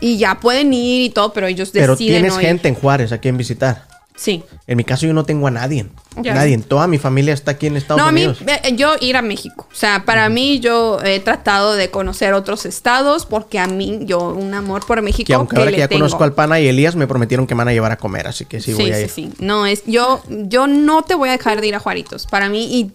Y ya pueden ir y todo, pero ellos Pero deciden tienes no ir. gente en Juárez a quien visitar. Sí. En mi caso yo no tengo a nadie. Ya. Nadie. Toda mi familia está aquí en Estados No, a mí, Unidos. eh, yo ir a México. O sea, para mí yo he tratado de conocer otros estados porque a mí, yo, un amor por México. que aunque que ahora le que ya tengo. conozco al pana y Elías, me prometieron que me van a llevar a comer, así que sí, Sí, voy a sí, ir. sí. No, es, yo, yo no te voy a dejar de ir a Juaritos. Para mí, y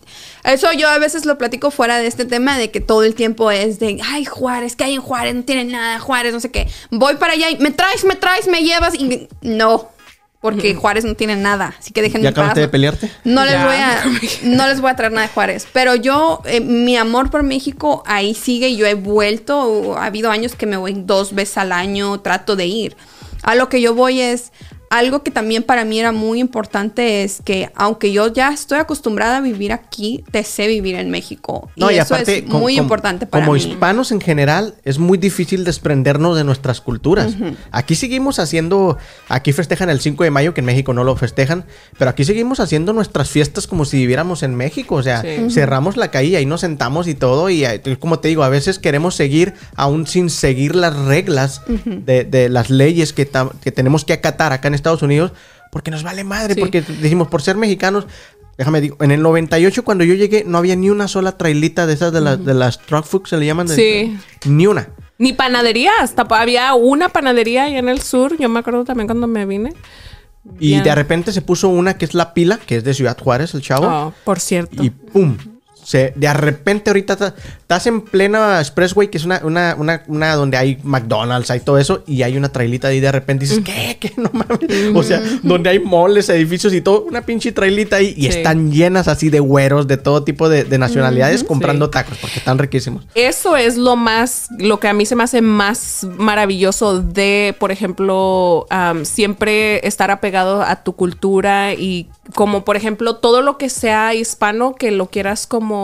eso yo a veces lo platico fuera de este tema de que todo el tiempo es de, ay, Juárez, que hay en Juárez? No tienen nada, Juárez, no sé qué. Voy para allá y me traes, me traes, me llevas y no. Porque Juárez no tiene nada, así que déjenme ¿Ya acabaste de pelearte? No les Ya. voy a (laughs) no les voy a traer nada de Juárez, pero yo eh, mi amor por México ahí sigue, yo he vuelto, ha habido años que me voy dos veces al año, trato de ir. A lo que yo voy es algo que también para mí era muy importante es que aunque yo ya estoy acostumbrada a vivir aquí, deseo vivir en México. Y, eso es com- muy com- importante para como mí. hispanos en general, es muy difícil desprendernos de nuestras culturas. Aquí seguimos haciendo, aquí festejan el 5 de mayo, que en México no lo festejan, pero aquí seguimos haciendo nuestras fiestas como si viviéramos en México. O sea, Sí. cerramos la calle y ahí nos sentamos y todo. Y eh, como te digo, a veces queremos seguir aún sin seguir las reglas de, de las leyes que, que tenemos que acatar acá en Estados Unidos, porque nos vale madre, Sí. porque decimos, por ser mexicanos, déjame digo, en el 98 cuando yo llegué no había ni una sola trailita de esas de, las de las truck food, se le llaman. de- Sí. Ni una. Ni panaderías, había una panadería allá en el sur, yo me acuerdo también cuando me vine. Y de repente se puso una que es La Pila, que es de Ciudad Juárez, el chavo. Oh, por cierto. Y pum. Se, de repente ahorita ta- estás en plena expressway, que es una, una, una, una donde hay McDonald's, hay todo eso, y hay una trailita ahí de repente dices, ¿qué? ¿Qué? (laughs) No mames. O sea, donde hay moles, edificios y todo, una pinche trailita ahí, y Sí. están llenas así de güeros de todo tipo de, de nacionalidades comprando Sí. tacos, porque están riquísimos. Eso es lo más, lo que a mí se me hace más maravilloso de, por ejemplo, siempre estar apegado a tu cultura y como por ejemplo todo lo que sea hispano que lo quieras como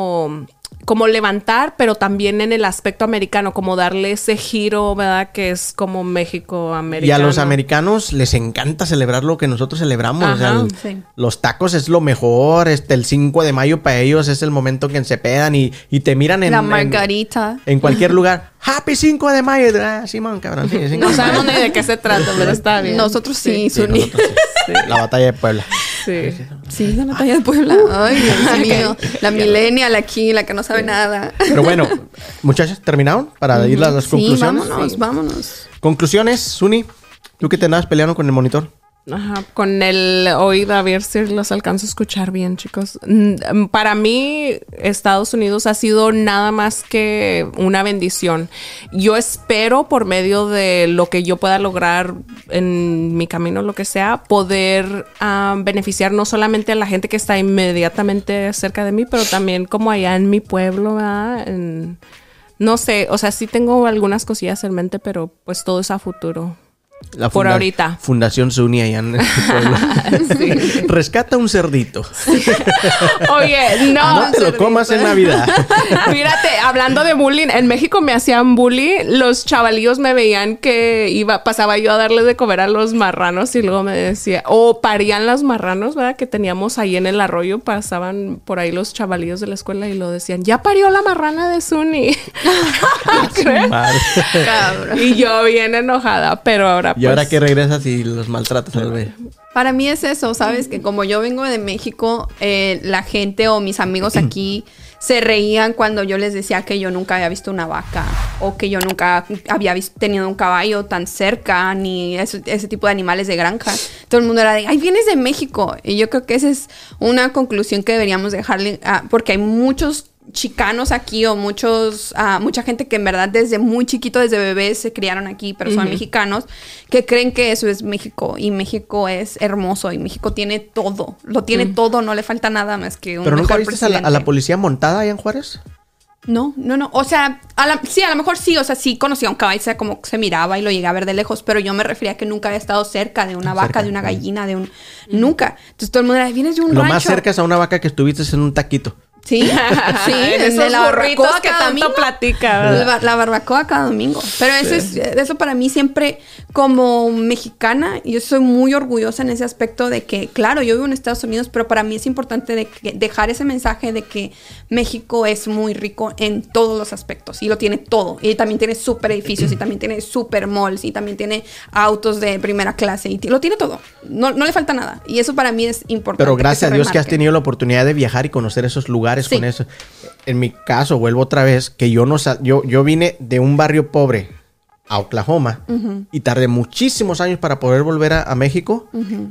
como levantar, pero también en el aspecto americano, como darle ese giro, ¿verdad? Que es como México americano. Y a los americanos les encanta celebrar lo que nosotros celebramos. o sea, Ajá, el- sí. Los tacos es lo mejor. Este, el 5 de mayo para ellos es el momento que se pedan y, y te miran en, La margarita. en cualquier (laughs) lugar. Happy 5 de mayo. Ah, Simón, cabrón. Sí, (laughs) 5 No sabemos ni de qué se trata, pero está bien. Nosotros sí, nosotros (laughs) sí. La batalla de Puebla. Sí. Sí, de la talla de Puebla. Ay, Dios (laughs) mío. La millennial aquí, la que no sabe nada. Pero bueno, (laughs) muchachos, ¿terminaron? Para ir a las Sí, conclusiones. vámonos, vámonos. Conclusiones, Suni. Tú que te andabas peleando con el monitor. Ajá, con el oído a ver si los alcanzo a escuchar bien, chicos. Mm, Para mí, Estados Unidos ha sido nada más que una bendición. Yo espero, por medio de lo que yo pueda lograr en mi camino, lo que sea, poder ah, beneficiar no solamente a la gente que está inmediatamente cerca de mí, pero también como allá en mi pueblo, no sé, o sea, sí tengo algunas cosillas en mente, pero pues todo es a futuro. La Por ahorita. Fundación Suni allá en el pueblo. Rescata un cerdito. Oye, no. No te lo comas en Navidad. (laughs) Fíjate, hablando de bullying, en México me hacían bullying. Los chavalillos me veían que iba, pasaba yo a darles de comer a los marranos y luego me decía, o parían los marranos, ¿verdad? Que teníamos ahí en el arroyo, pasaban por ahí los chavalillos de la escuela y lo decían, ya parió la marrana de Suni. (laughs) Y yo bien enojada, pero ahora Y ahora pues, que regresas y los maltratas al bebé. Para mí es eso, ¿sabes? Que como yo vengo de México, eh, la gente o mis amigos aquí (clears throat) se reían cuando yo les decía que yo nunca había visto una vaca o que yo nunca había tenido un caballo tan cerca ni ese, ese tipo de animales de granja. Todo el mundo era de, ay, vienes de México. Y yo creo que esa es una conclusión que deberíamos dejarle, ah, porque hay muchos chicanos aquí o muchos ah, mucha gente que en verdad desde muy chiquito desde bebés se criaron aquí pero son mexicanos que creen que eso es México y México es hermoso y México tiene todo lo tiene todo no le falta nada más que un ¿Pero nunca viste a la, a la policía montada allá en Juárez? no no no o sea a la- sí a lo mejor sí o sea sí conocía a un caballo o sea como se miraba y lo llegué a ver de lejos pero yo me refería a que nunca había estado cerca de una Cerca, vaca de una mm. gallina de un nunca entonces todo el mundo era vienes de un Lo rancho más cerca es a una vaca que estuviste en un taquito. Sí, sí, (laughs) En esos la burritos que tanto platica, ¿verdad? La, bar- la barbacoa cada domingo. Pero eso es, eso para mí siempre, como mexicana, yo soy muy orgullosa en ese aspecto de que, claro, yo vivo en Estados Unidos, pero para mí es importante de que- dejar ese mensaje de que México es muy rico en todos los aspectos y lo tiene todo. Y también tiene super edificios y también tiene super malls y también tiene autos de primera clase y lo tiene todo. No, no le falta nada. Y eso para mí es importante. Pero gracias a Dios que has tenido la oportunidad de viajar y conocer esos lugares Sí. con eso. En mi caso, vuelvo otra vez, que yo no yo, yo vine de un barrio pobre a Oklahoma y tardé muchísimos años para poder volver a, a México.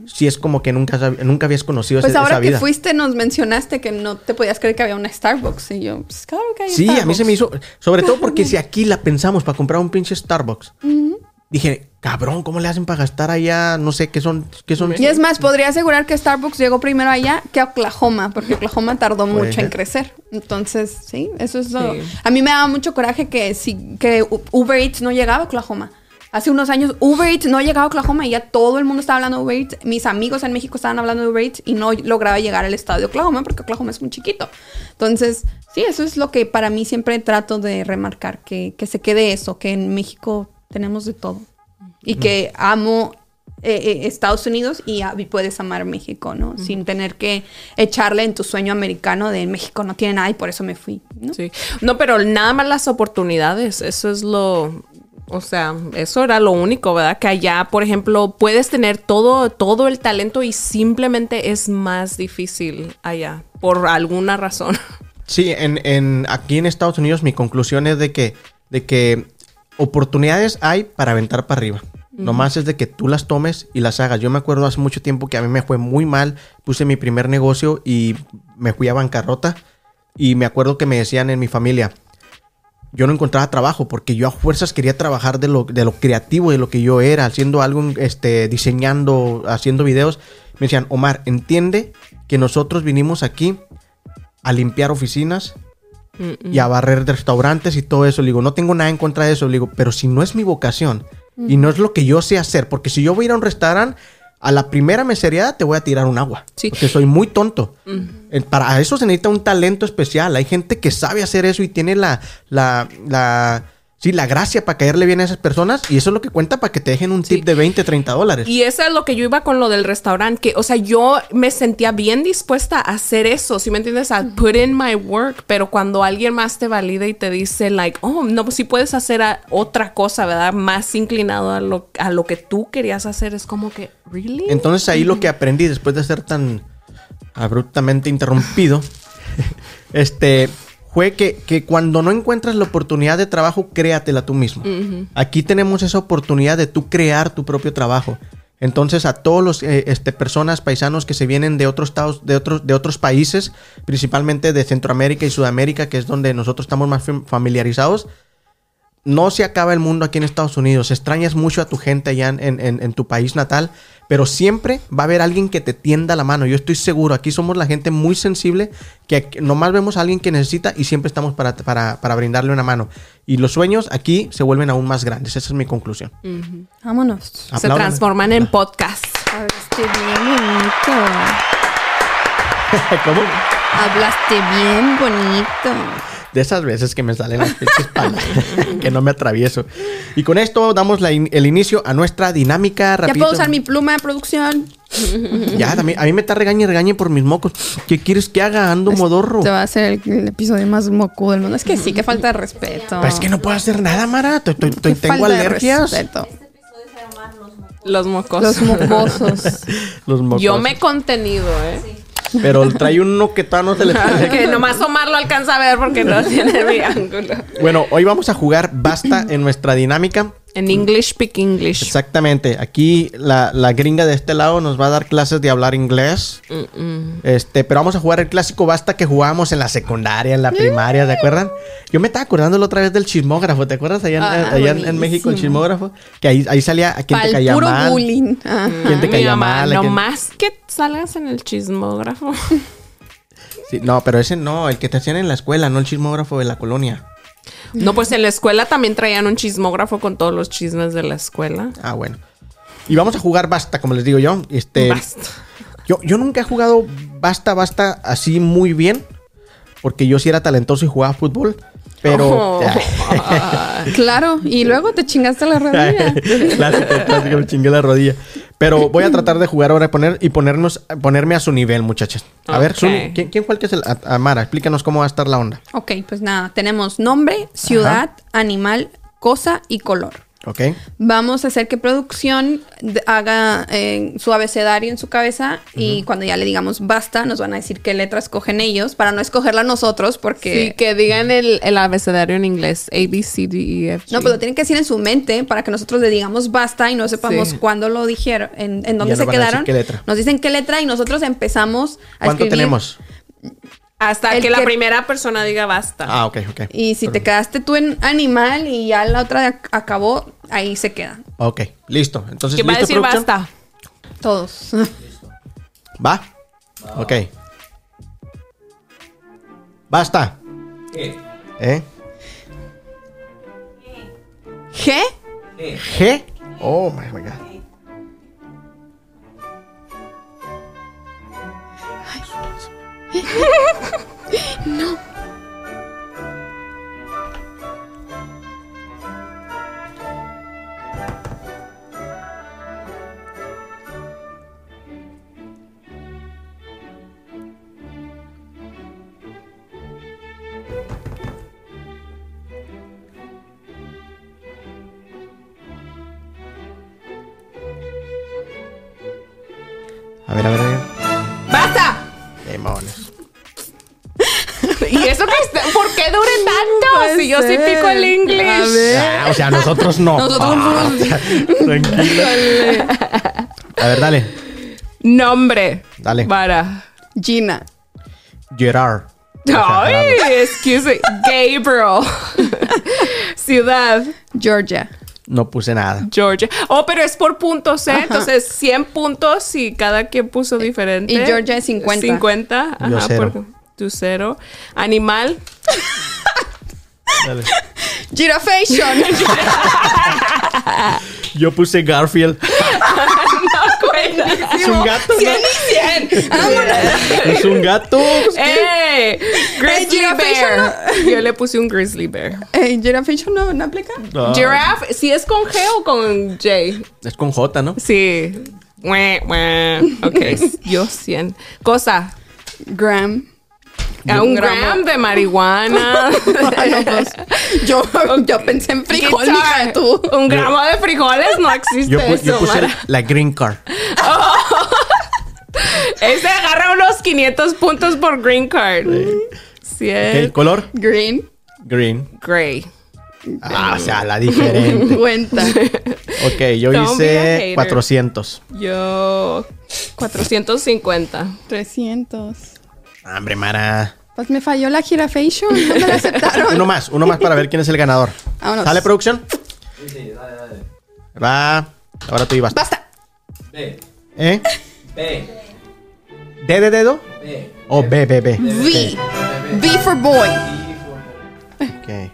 Si es como que nunca, nunca habías conocido Pues ese- ahora esa que fuiste nos mencionaste que no te podías creer que había una Starbucks. Y yo, pues claro que hay Sí, a mí se me hizo. Sobre todo porque (laughs) si aquí la pensamos para comprar un pinche Starbucks. Dije, cabrón, ¿cómo le hacen para gastar allá? No sé qué son. Qué son Y es más, podría asegurar que Starbucks llegó primero allá que Oklahoma, porque Oklahoma tardó mucho en crecer. Entonces, sí, eso es lo... Sí. A mí me daba mucho coraje que, si, que Uber Eats no llegaba a Oklahoma. Hace unos años Uber Eats no llegaba a Oklahoma y ya todo el mundo estaba hablando de Uber Eats. Mis amigos en México estaban hablando de Uber Eats y no lograba llegar al estado de Oklahoma porque Oklahoma es muy chiquito. Entonces, sí, eso es lo que para mí siempre trato de remarcar, que, que se quede eso, que en México tenemos de todo. Y que amo eh, eh, Estados Unidos y, a- y puedes amar México, ¿no? Sin tener que echarle en tu sueño americano de México no tiene nada y por eso me fui, ¿no? Sí. No, pero nada más las oportunidades, eso es lo, o sea, eso era lo único, ¿verdad? Que allá, por ejemplo, puedes tener todo, todo el talento y simplemente es más difícil allá, por alguna razón. Sí, en, en- aquí en Estados Unidos mi conclusión es de que, de que oportunidades hay para aventar para arriba. Nomás es de que tú las tomes y las hagas. Yo me acuerdo hace mucho tiempo que a mí me fue muy mal. Puse mi primer negocio y me fui a bancarrota. Y me acuerdo que me decían en mi familia, yo no encontraba trabajo porque yo a fuerzas quería trabajar de lo, de lo creativo, de lo que yo era, haciendo algo, este, diseñando, haciendo videos. Me decían, Omar, entiende que nosotros vinimos aquí a limpiar oficinas y a barrer restaurantes y todo eso. Le digo, no tengo nada en contra de eso. Le digo, pero si no es mi vocación y no es lo que yo sé hacer, porque si yo voy a ir a un restaurante a la primera mesereada te voy a tirar un agua. Sí. Porque soy muy tonto. Eh, Para eso se necesita un talento especial. Hay gente que sabe hacer eso y tiene la, la, la, sí, la gracia para caerle bien a esas personas. Y eso es lo que cuenta para que te dejen un tip de 20, 30 dólares. Y eso es lo que yo iba con lo del restaurante, que, o sea, yo me sentía bien dispuesta a hacer eso, si me entiendes? A put in my work, pero cuando alguien más te valida y te dice, like, oh, no, pues sí puedes hacer a- otra cosa, ¿verdad? Más inclinado a lo, a lo que tú querías hacer, es como que, ¿really? Entonces ahí lo que aprendí después de ser tan abruptamente interrumpido, (laughs) este, fue que, que cuando no encuentras la oportunidad de trabajo, créatela tú mismo. Aquí tenemos esa oportunidad de tú crear tu propio trabajo. Entonces a todos los eh, este, personas paisanos que se vienen de otros estados, de otros, de otros países, principalmente de Centroamérica y Sudamérica, que es donde nosotros estamos más fam- familiarizados, no se acaba el mundo aquí en Estados Unidos. Extrañas mucho a tu gente allá en, en- en tu país natal, pero siempre va a haber alguien que te tienda la mano. Yo estoy seguro, aquí somos la gente muy sensible, que nomás vemos a alguien que necesita y siempre estamos para, para- para brindarle una mano. Y los sueños aquí se vuelven aún más grandes. Esa es mi conclusión. Vámonos. Se transforman en podcast. Hablaste bien bonito. (laughs) ¿Cómo? Hablaste bien bonito. De esas veces que me salen las pinches palabras, (laughs) que no me atravieso. Y con esto damos la in- el inicio a nuestra dinámica ¿Ya rapidito. puedo usar mi pluma de producción? Ya, también, a mí me está regañe y regañe por mis mocos. ¿Qué quieres que haga? Ando modorro. Este va a ser el, el episodio más moco del mundo. Es que sí, que falta de respeto. Pero es que no puedo hacer nada, Mara. Estoy- estoy- estoy- Qué tengo falta de alergias. respeto. Los mocosos. Los mocosos. (laughs) Los mocos. Yo me he contenido, ¿eh? Pero trae uno que todavía no se le (laughs) que nomás Omar lo alcanza a ver porque no tiene mi ángulo. Bueno, hoy vamos a jugar Basta en nuestra dinámica. En English, speak English. Exactamente. Aquí la, la gringa de este lado nos va a dar clases de hablar inglés. Este, pero vamos a jugar el clásico Basta que jugábamos en la secundaria, en la primaria, ¿te acuerdan? Yo me estaba acordando la otra vez del chismógrafo, ¿te acuerdas? Allá, en- Ah, allá en- en México, el chismógrafo. Que ahí, ahí salía a quien te caía puro mal. bullying. ¿Quién te caía mamá, mal? quién- Nomás que salgas en el chismógrafo. Sí, no, pero ese no, el que te hacían en la escuela, no el chismógrafo de la colonia. No, pues en la escuela también traían un chismógrafo con todos los chismes de la escuela. Ah, bueno. Y vamos a jugar basta, como les digo yo. Este, Basta. Yo, yo nunca he jugado basta, basta así muy bien. Porque yo sí era talentoso y jugaba fútbol. Pero. Oh. (laughs) Claro, y luego te chingaste la rodilla. clásico, clásico, me chingué la rodilla. Pero (laughs) voy a tratar de jugar ahora y, poner, y ponernos, ponerme a su nivel, muchachas. A ver. Zuni, ¿quién, quién fue el que es el. a- Amara, explícanos cómo va a estar la onda. Ok, pues nada, tenemos nombre, ciudad, animal, cosa y color. ¿Ok? Vamos a hacer que producción haga eh, su abecedario en su cabeza y cuando ya le digamos basta, nos van a decir qué letras cogen ellos para no escogerla nosotros porque... Sí, que digan el, el abecedario en inglés. A, B, C, D, E, F, G. No, pero lo tienen que decir en su mente para que nosotros le digamos basta y no sepamos Sí. cuándo lo dijeron, en, en dónde Ya se van a decir quedaron. qué letra. Nos dicen qué letra y nosotros empezamos a ¿Cuánto escribir. tenemos? Hasta que la primera persona diga basta. Ah, ok, ok. Y si te quedaste tú en animal y ya la otra ac- acabó, ahí se queda. Ok, listo. Entonces, ¿Quién va a ¿listo, decir producción? basta? Todos. ¿Va? Ok. Basta. ¿Eh? G. G. Oh my god. (laughs) A o sea, nosotros no. Nosotros Ah, Tranquila. A ver, dale. Nombre. Dale. Para. Gina. Gerard. Ay, excuse me. Gabriel. Ciudad. Georgia. No puse nada. Georgia. Oh, pero es por puntos, ¿eh? Entonces, 100 puntos y cada quien puso diferente. Y Georgia es 50. 50. Yo Ajá, cero. por- tú cero. Animal. Dale. Girafation. (laughs) Yo puse Garfield. no (laughs) cuenta. Es un gato, 100 ¿no? y 100. Vámonos. Es un gato. ¡Eh! Grizzly Giraffe bear. (laughs) Yo le puse un grizzly bear. Ey, Giraffe no, no aplica. No, Giraffe, ¿sí es con G o con J? Es con J, ¿no? Sí. Mue, mue. Ok, yo 100. Cosa. Gram. A un gram de marihuana. (laughs) Yo, yo pensé en frijol, Guitar. mija, tú. Un gramo de frijoles no existe Yo, pu- yo eso, puse Mara. la green card. (laughs) Ese agarra unos 500 puntos por green card. Sí. Color Green. green. Gray. Ah, o sea, la diferente. (laughs) Cuenta. Ok, yo Don't hice hater. 400. Yo 450. 300. Hombre, Mara. Pues me falló la girafation. No me la aceptaron. Uno más, uno más para ver quién es el ganador. Vámonos. ¿Sale producción? Va. Ahora tú ibas. Basta. ¿Eh? D de dedo. O B, B, B. V. V for boy. Ok.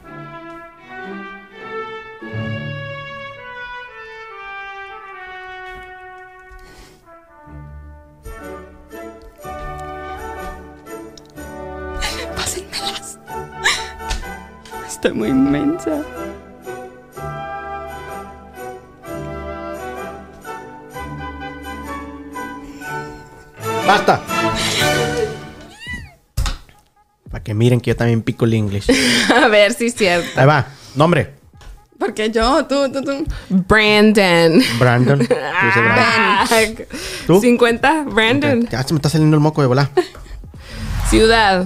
Estoy muy inmensa. ¡Basta! Para que miren que yo también pico el inglés. (laughs) A ver si es cierto. Ahí va. Nombre. Porque yo, tú, tú, tú. Brandon. Brandon. ¿Tú? 50. Brandon. Ya se me está saliendo el moco de volar. Ciudad.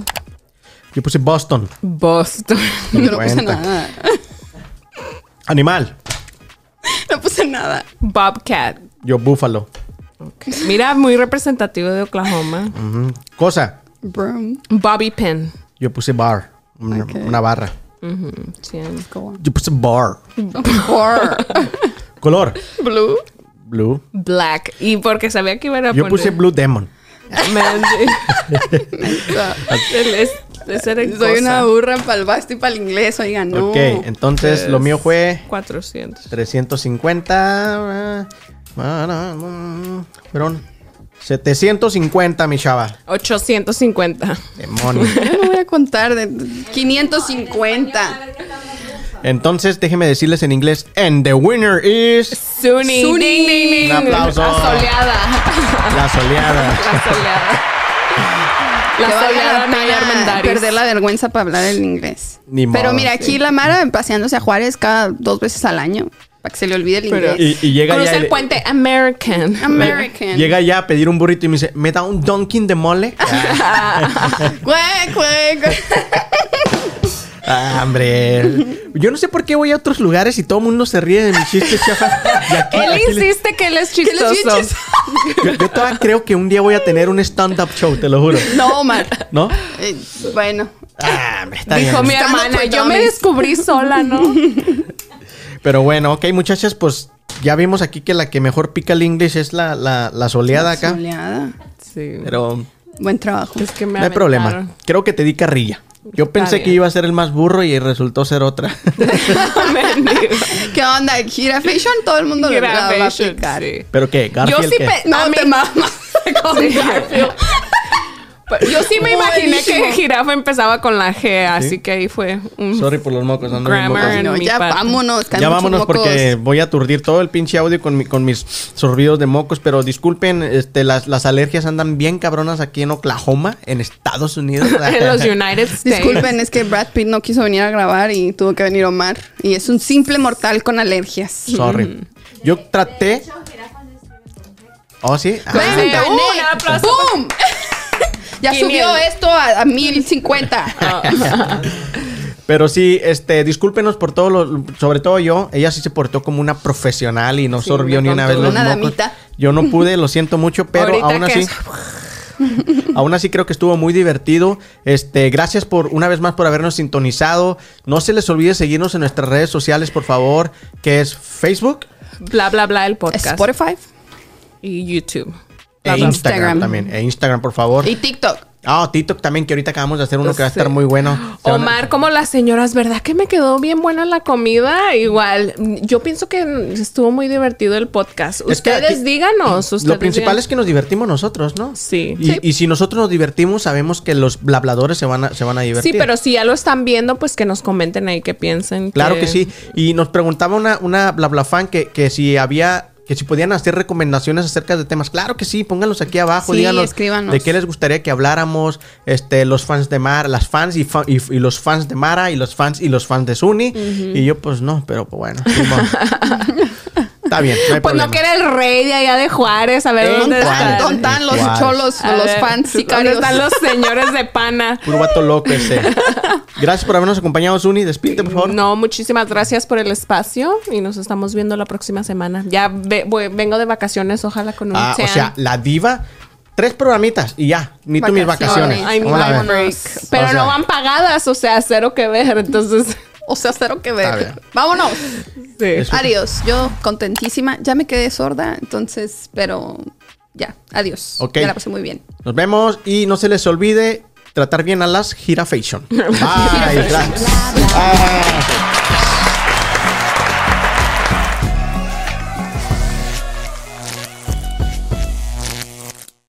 Yo puse Boston. Boston. Yo (laughs) no puse nada. (laughs) Animal. No puse nada. Bobcat. Yo Buffalo. Mira, muy representativo de Oklahoma. Cosa. Broom. Bobby pin. Yo puse bar. Una, barra. Ujú, 100. Go on. Yo puse bar. Or. (laughs) Color. Blue. Blue. Black. Y porque sabía que iban a Yo poner. puse Blue Demon. Man, es- ese era el Soy cosa. una burra para el basto y para el inglés, oigan, no. Ok, entonces lo mío fue 400. 350. ah, ah, ah, Fueron 750, mi chava. 850. Demonio. Yo no voy a contar de 550. Entonces, déjenme decirles en inglés. And the winner is Suni. Suni. Un aplauso. La soleada. la soleada. La soleada. La perder la vergüenza para hablar el inglés. Ni Pero modo, mira, aquí la Mara paseándose a Juárez cada dos veces al año para que se le olvide el Pero- inglés. Y, y llega Cruza ya. el puente American. American. Llega ya a pedir un burrito y me dice, ¿me da un Dunkin' de mole? (laughs) (laughs) Cue. Ah, hombre. Yo no sé por qué voy a otros lugares y todo el mundo se ríe de mis chistes, chafa. Y aquí- Él insiste que él es ¿Qué les chistoso. yo, yo todavía creo que un día voy a tener un stand-up show, te lo juro. No, Omar. ¿No? Eh, bueno. Ah, hombre, está Dijo bien. mi hermana, yo me descubrí sola, ¿no? Pero bueno, ok, muchachas, pues ya vimos aquí que la que mejor pica el inglés es la, la, la soleada acá. Soleada. Sí. Pero Buen trabajo. Es que me no hay problema. Creo que te di carrilla. Yo pensé que iba a ser el más burro y resultó ser otra. (laughs) (laughs) ¿Qué onda? Girafation, todo el mundo le va a Girafation, picar. sí. ¿Pero qué? ¿Garfield Yo sí qué? No te mamas. (laughs) con Garfield. Yo sí me imaginé que jirafa empezaba con la G, así que ahí fue un Sorry por los mocos, ando Grammar No, ya parte. vámonos. Ya vámonos mocos. porque voy a aturdir todo el pinche audio con, mi- con mis sorbidos de mocos. Pero disculpen, este, las, las alergias andan bien cabronas aquí en Oklahoma, en Estados Unidos. (laughs) en los United States. Disculpen, es que Brad Pitt no quiso venir a grabar y tuvo que venir Omar. Y es un simple mortal con alergias. Sorry. Yo traté. Oh, sí. Ah, ¡Ven, Sí, gané! un aplauso. ¡Boom! Ya 500. subió esto a, a 1050. (laughs) (laughs) Pero sí, este, discúlpenos por todo lo, sobre todo yo, ella sí se portó como una profesional y no Sí, sorbió ni una vez los Una mocos. damita. Yo no pude, (laughs) lo siento mucho, pero Ahorita aún así, es- aún así creo que estuvo muy divertido. Este, gracias por una vez más por habernos sintonizado. No se les olvide seguirnos en nuestras redes sociales, por favor, que es Facebook Bla, bla, bla, el podcast. Spotify Y YouTube. E. Instagram, Instagram. también. E Instagram, por favor. y TikTok. Ah, TikTok también, que ahorita acabamos de hacer uno que va a estar muy bueno. Se van a- Omar, como las señoras, ¿verdad que me quedó bien buena la comida? Igual, yo pienso que estuvo muy divertido el podcast. Es Ustedes aquí- díganos. Lo principal digan. es que nos divertimos nosotros, ¿no? Sí. Y, Sí. y si nosotros nos divertimos, sabemos que los habladores se van a, se van a divertir. Sí, pero si ya lo están viendo, pues que nos comenten ahí qué piensan. Claro que sí. Y nos preguntaba una, una bla bla fan que, que si había, que si podían hacer recomendaciones acerca de temas. Claro que sí, pónganlos aquí abajo, Sí, díganos escríbanos. de qué les gustaría que habláramos, este, los fans de Mara, las fans y, fa- y, y los fans de Mara y los fans y los fans de Suni. Y yo, pues no, pero pues bueno. (laughs) Está bien, no hay Pues problema. no que era el rey de allá de Juárez, a ver ¿En dónde están. ¿Dónde están los cholos, A los ver, fans ¿Dónde están los señores de pana? (laughs) Puro vato loco ese. Gracias por habernos acompañado, Suni. Despídete, por favor. No, muchísimas gracias por el espacio y nos estamos viendo la próxima semana. Ya ve- voy- vengo de vacaciones, ojalá con un Ah, o sea, la diva, tres programitas y ya. Ni tú mis Vacaciones. Ay, mi. Pero O sea- no van pagadas, o sea, cero que ver. Entonces, (laughs) O sea, cero que ver. Vámonos. sí. Adiós. Yo contentísima. Ya me quedé sorda, entonces, pero ya. Adiós. Ok. Ya la pasé muy bien. Nos vemos y no se les olvide tratar bien a las girafation. (laughs) Bye. gracias. Ah.